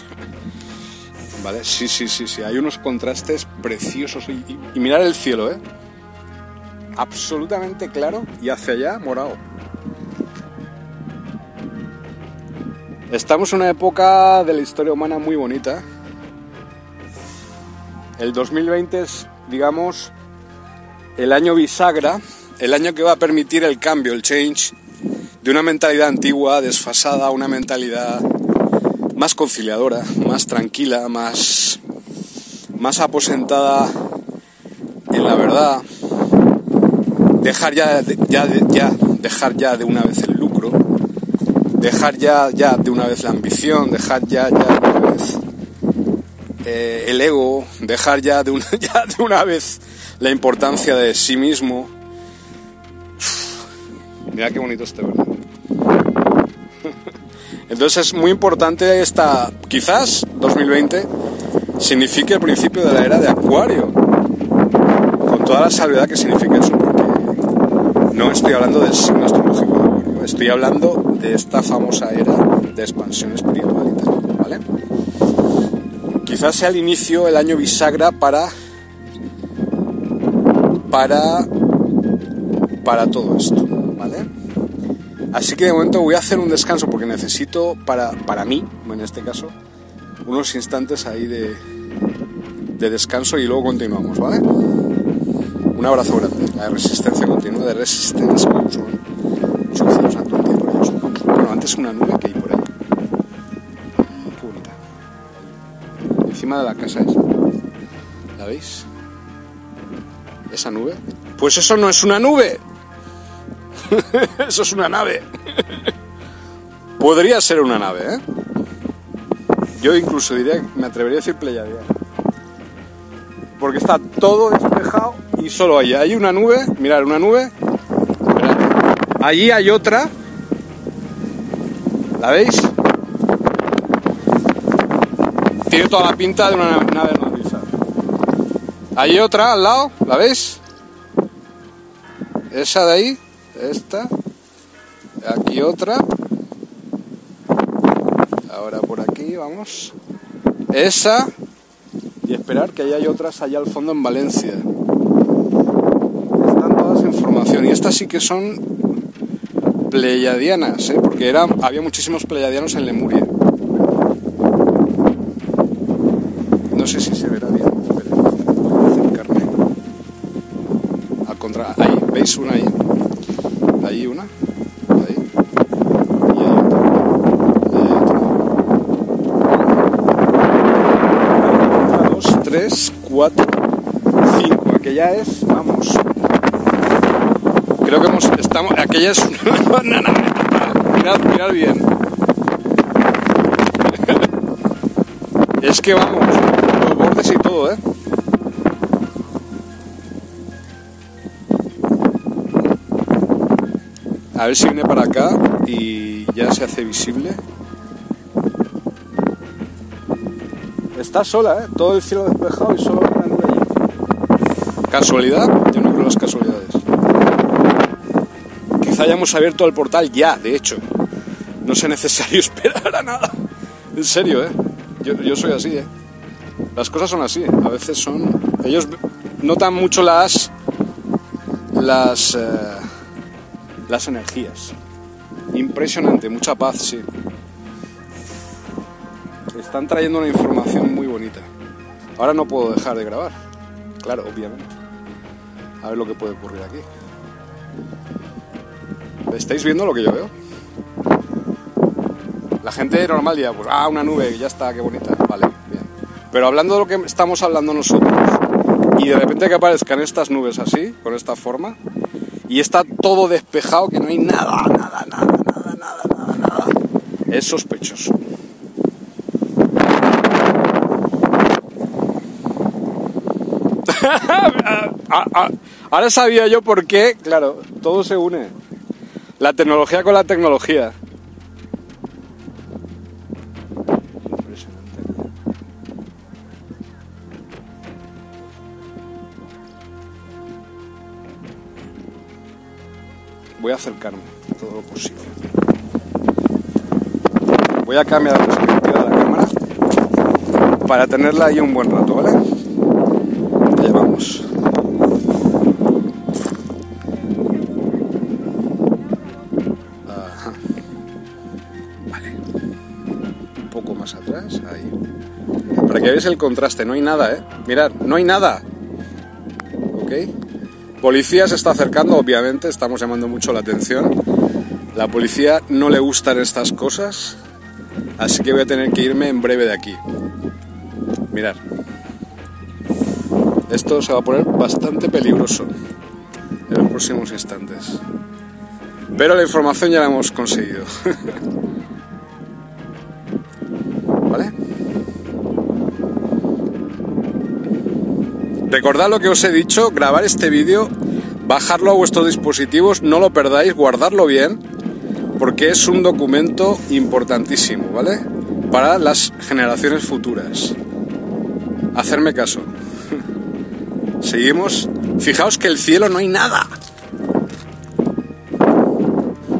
¿Vale? Sí, sí, sí, sí, hay unos contrastes preciosos y- y mirar el cielo, ¿eh? Absolutamente claro y hacia allá morado. Estamos en una época de la historia humana muy bonita. El 2020 es, digamos, el año bisagra, el año que va a permitir el cambio, el change, de una mentalidad antigua, desfasada, a una mentalidad más conciliadora, más tranquila, más, más aposentada en la verdad, dejar ya, de- ya, de- ya, dejar ya de una vez el lucro, dejar ya, ya de una vez la ambición, dejar ya, ya de una vez eh, el ego, dejar ya de, una, ya de una vez la importancia de sí mismo. Mira qué bonito este verde. Entonces es muy importante esta, quizás 2020 signifique el principio de la era de Acuario, con toda la salvedad que significa eso, no estoy hablando del signo astrológico de Acuario, estoy hablando de esta famosa era de expansión espiritual ¿vale? Quizás sea el inicio, el año bisagra para para para todo esto, ¿vale? Así que de momento voy a hacer un descanso porque necesito para, para mí, en este caso, unos instantes ahí de, de descanso y luego continuamos, ¿vale? Abrazo grande. La resistencia continua de Resistance son. Bueno, antes una nube que hay por ahí. Qué bonita. Encima de la casa esa. ¿La veis? Esa nube. Pues eso no es una nube. eso es una nave. Podría ser una nave, ¿eh? Yo incluso diría, me atrevería a decir Pleiadiana. Porque está todo despejado y solo hay, hay una nube, mirad, una nube. Mirad, allí hay otra. ¿La veis? Tiene toda la pinta de una nave nodriza. Hay otra al lado, ¿la veis? Esa de ahí, esta. Aquí otra. Ahora por aquí, vamos. Esa. Y esperar que ahí hay otras allá al fondo en Valencia. Y estas sí que son pleiadianas, ¿eh? porque era, había muchísimos pleiadianos en Lemuria. No sé si se verá bien. Voy a acercarme. Al contrario, ahí, ¿veis una ahí? Ahí una. Tres, cuatro, cinco. Aquella es, vamos. Creo que hemos, estamos, aquella es una. Mirad, mirad bien. Es que vamos, los bordes y todo, ¿eh? A ver si viene para acá y ya se hace visible. Está sola, ¿eh? Todo el cielo despejado y solo una nube allí. ¿Casualidad? Hayamos abierto el portal ya, de hecho. No sea necesario esperar a nada. En serio, ¿eh? Yo, soy así, ¿eh? Las cosas son así. A veces son... Ellos notan mucho las... Las... eh, las energías. Impresionante, mucha paz, sí. Están trayendo una información muy bonita. Ahora no puedo dejar de grabar. Claro, obviamente. A ver lo que puede ocurrir aquí. ¿Estáis viendo lo que yo veo? La gente normal diría, pues, ah, una nube, ya está, qué bonita. Vale, bien. Pero hablando de lo que estamos hablando nosotros, y de repente que aparezcan estas nubes así, con esta forma, y está todo despejado, que no hay nada, nada, nada, nada, nada, nada, nada, es sospechoso. Ah, ah, Ahora sabía yo por qué, claro, todo se une. La tecnología con la tecnología. Voy a acercarme todo lo posible. Voy a cambiar la perspectiva de la cámara para tenerla ahí un buen rato, ¿vale? Allá vamos. Veáis el contraste, no hay nada, ¿eh? Mirad, no hay nada. ¿Ok? Policía se está acercando, obviamente, estamos llamando mucho la atención. La policía no le gustan estas cosas, así que voy a tener que irme en breve de aquí. Mirad. Esto se va a poner bastante peligroso en los próximos instantes. Pero la información ya la hemos conseguido. Recordad lo que os he dicho, grabar este vídeo, bajarlo a vuestros dispositivos, no lo perdáis, guardarlo bien, porque es un documento importantísimo, ¿vale? Para las generaciones futuras. Hacerme caso. Seguimos. Fijaos que el cielo no hay nada.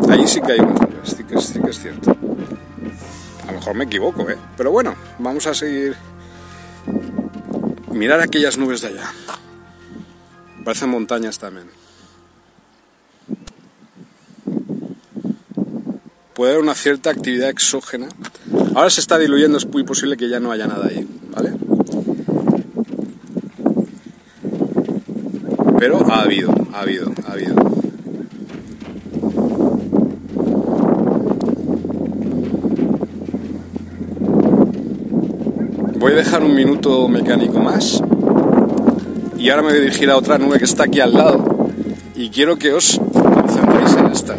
Allí sí que hay unas nubes, sí que, sí que es cierto. A lo mejor me equivoco, ¿eh? Pero bueno, vamos a seguir. Mirar aquellas nubes de allá. Parecen montañas también. Puede haber una cierta actividad exógena. Ahora se está diluyendo, es muy posible que ya no haya nada ahí, ¿vale? Pero ha habido, ha habido, ha habido. Voy a dejar un minuto mecánico más y ahora me voy a dirigir a otra nube que está aquí al lado y quiero que os concentréis en esta.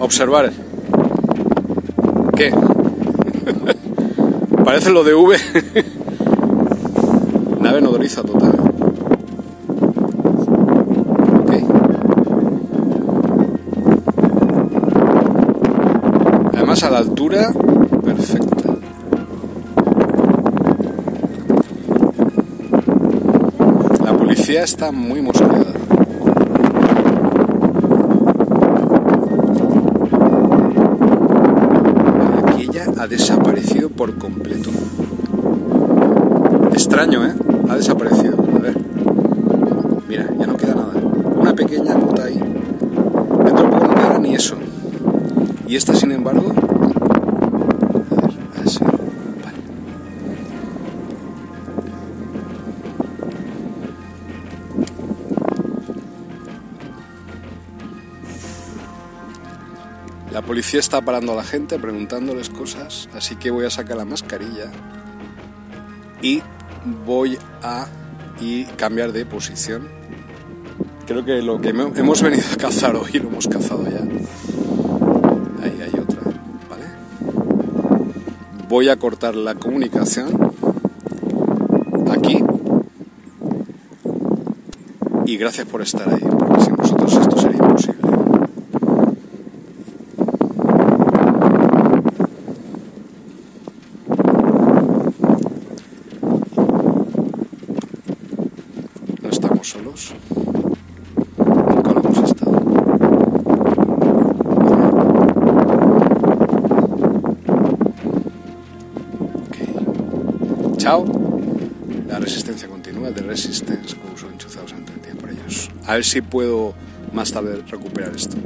Observar. ¿Qué? Parece lo de V. Nave nodriza total. Ok. Además a la altura Policía está muy mosqueada. Aquí ella ha desaparecido por completo. Extraño, ¿eh? Ha desaparecido. A ver. Mira, ya no queda nada. Una pequeña nota ahí. Dentro de poco no queda ni eso. Y esta, sin embargo. La policía está parando a la gente, preguntándoles cosas, así que voy a sacar la mascarilla y voy a y cambiar de posición. Creo que lo que hemos venido a cazar hoy lo hemos cazado ya. Ahí hay otra, ¿vale? Voy a cortar la comunicación aquí y gracias por estar ahí, porque sin vosotros esto sería imposible. A ver si puedo más tarde recuperar esto.